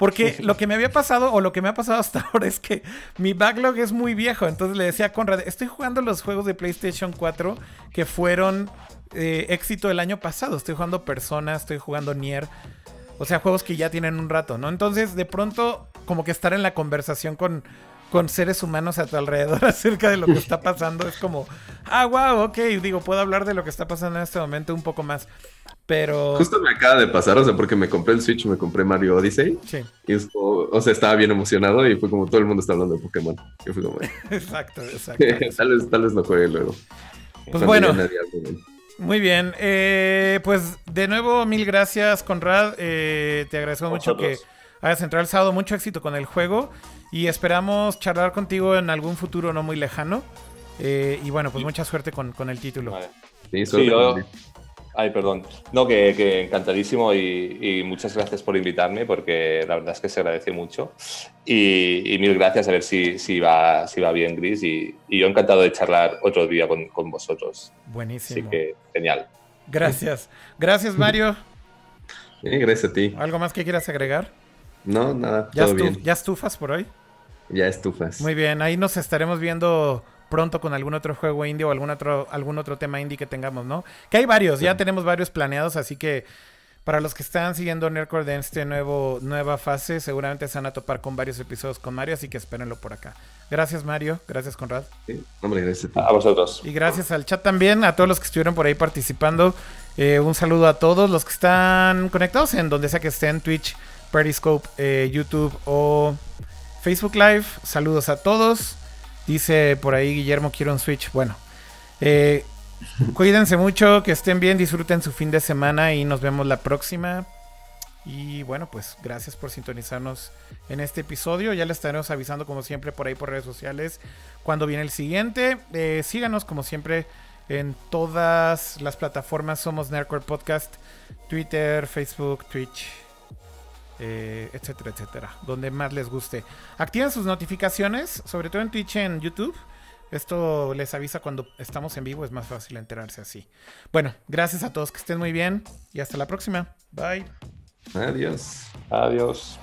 Porque lo que me había pasado, o lo que me ha pasado hasta ahora, es que mi backlog es muy viejo. Entonces le decía a Conrad, estoy jugando los juegos de PlayStation 4 que fueron eh, éxito el año pasado. Estoy jugando Persona, estoy jugando Nier. O sea, juegos que ya tienen un rato, ¿no? Entonces, de pronto, como que estar en la conversación con, con seres humanos a tu alrededor acerca de lo que está pasando es como, ah, wow, ok, digo, puedo hablar de lo que está pasando en este momento un poco más. Pero. Justo me acaba de pasar, o sea, porque me compré el Switch, me compré Mario Odyssey. Sí. Y es como- o sea, estaba bien emocionado y fue como todo el mundo está hablando de Pokémon. Como, Exacto, exacto. tal vez, tal vez lo juegue luego. Cuando bueno. Muy bien. eh, pues de nuevo, mil gracias, Conrad. Eh, te agradecemos mucho que. Hayas entrado el sábado. Mucho éxito con el juego. Y esperamos charlar contigo en algún futuro no muy lejano. Eh, y bueno, pues mucha suerte con, con el título. Vale. Sí, suerte Sí, yo-. Ay, perdón. No, que, que encantadísimo y, y muchas gracias por invitarme porque la verdad es que se agradece mucho. Y, y mil gracias a ver si, si, va, si va bien, Gris. Y, y yo encantado de charlar otro día con, con vosotros. Así Buenísimo. que genial. Gracias. Gracias, Mario. Eh, gracias a ti. ¿Algo más que quieras agregar? No, nada, ¿Ya, todo estu- bien. ¿Ya estufas por hoy? Ya estufas. Muy bien, ahí nos estaremos viendo pronto con algún otro juego indie o algún otro, algún otro tema indie que tengamos, ¿no? Que hay varios, ya tenemos varios planeados, así que para los que están siguiendo Nerdcore en este nuevo nueva fase, seguramente se van a topar con varios episodios con Mario, así que espérenlo por acá. Gracias Mario, gracias Conrad. Sí, Hombre, gracias a ti. A vosotros. Y gracias al chat también, a todos los que estuvieron por ahí participando. Eh, un saludo a todos los que están conectados en donde sea que estén, Twitch, Periscope, eh, YouTube o Facebook Live. Saludos a todos. Dice por ahí Guillermo, quiero un Switch. Bueno, eh, cuídense mucho, que estén bien, disfruten su fin de semana y nos vemos la próxima. Y bueno, pues gracias por sintonizarnos en este episodio. Ya les estaremos avisando como siempre por ahí por redes sociales cuando viene el siguiente. Eh, síganos como siempre en todas las plataformas. Somos Nerdcore Podcast, Twitter, Facebook, Twitch, eh, etcétera, etcétera, donde más les guste. Activen sus notificaciones, sobre todo en Twitch, en YouTube. Esto les avisa cuando estamos en vivo, es más fácil enterarse así. Bueno, gracias a todos, que estén muy bien y hasta la próxima. Bye. Adiós. Adiós.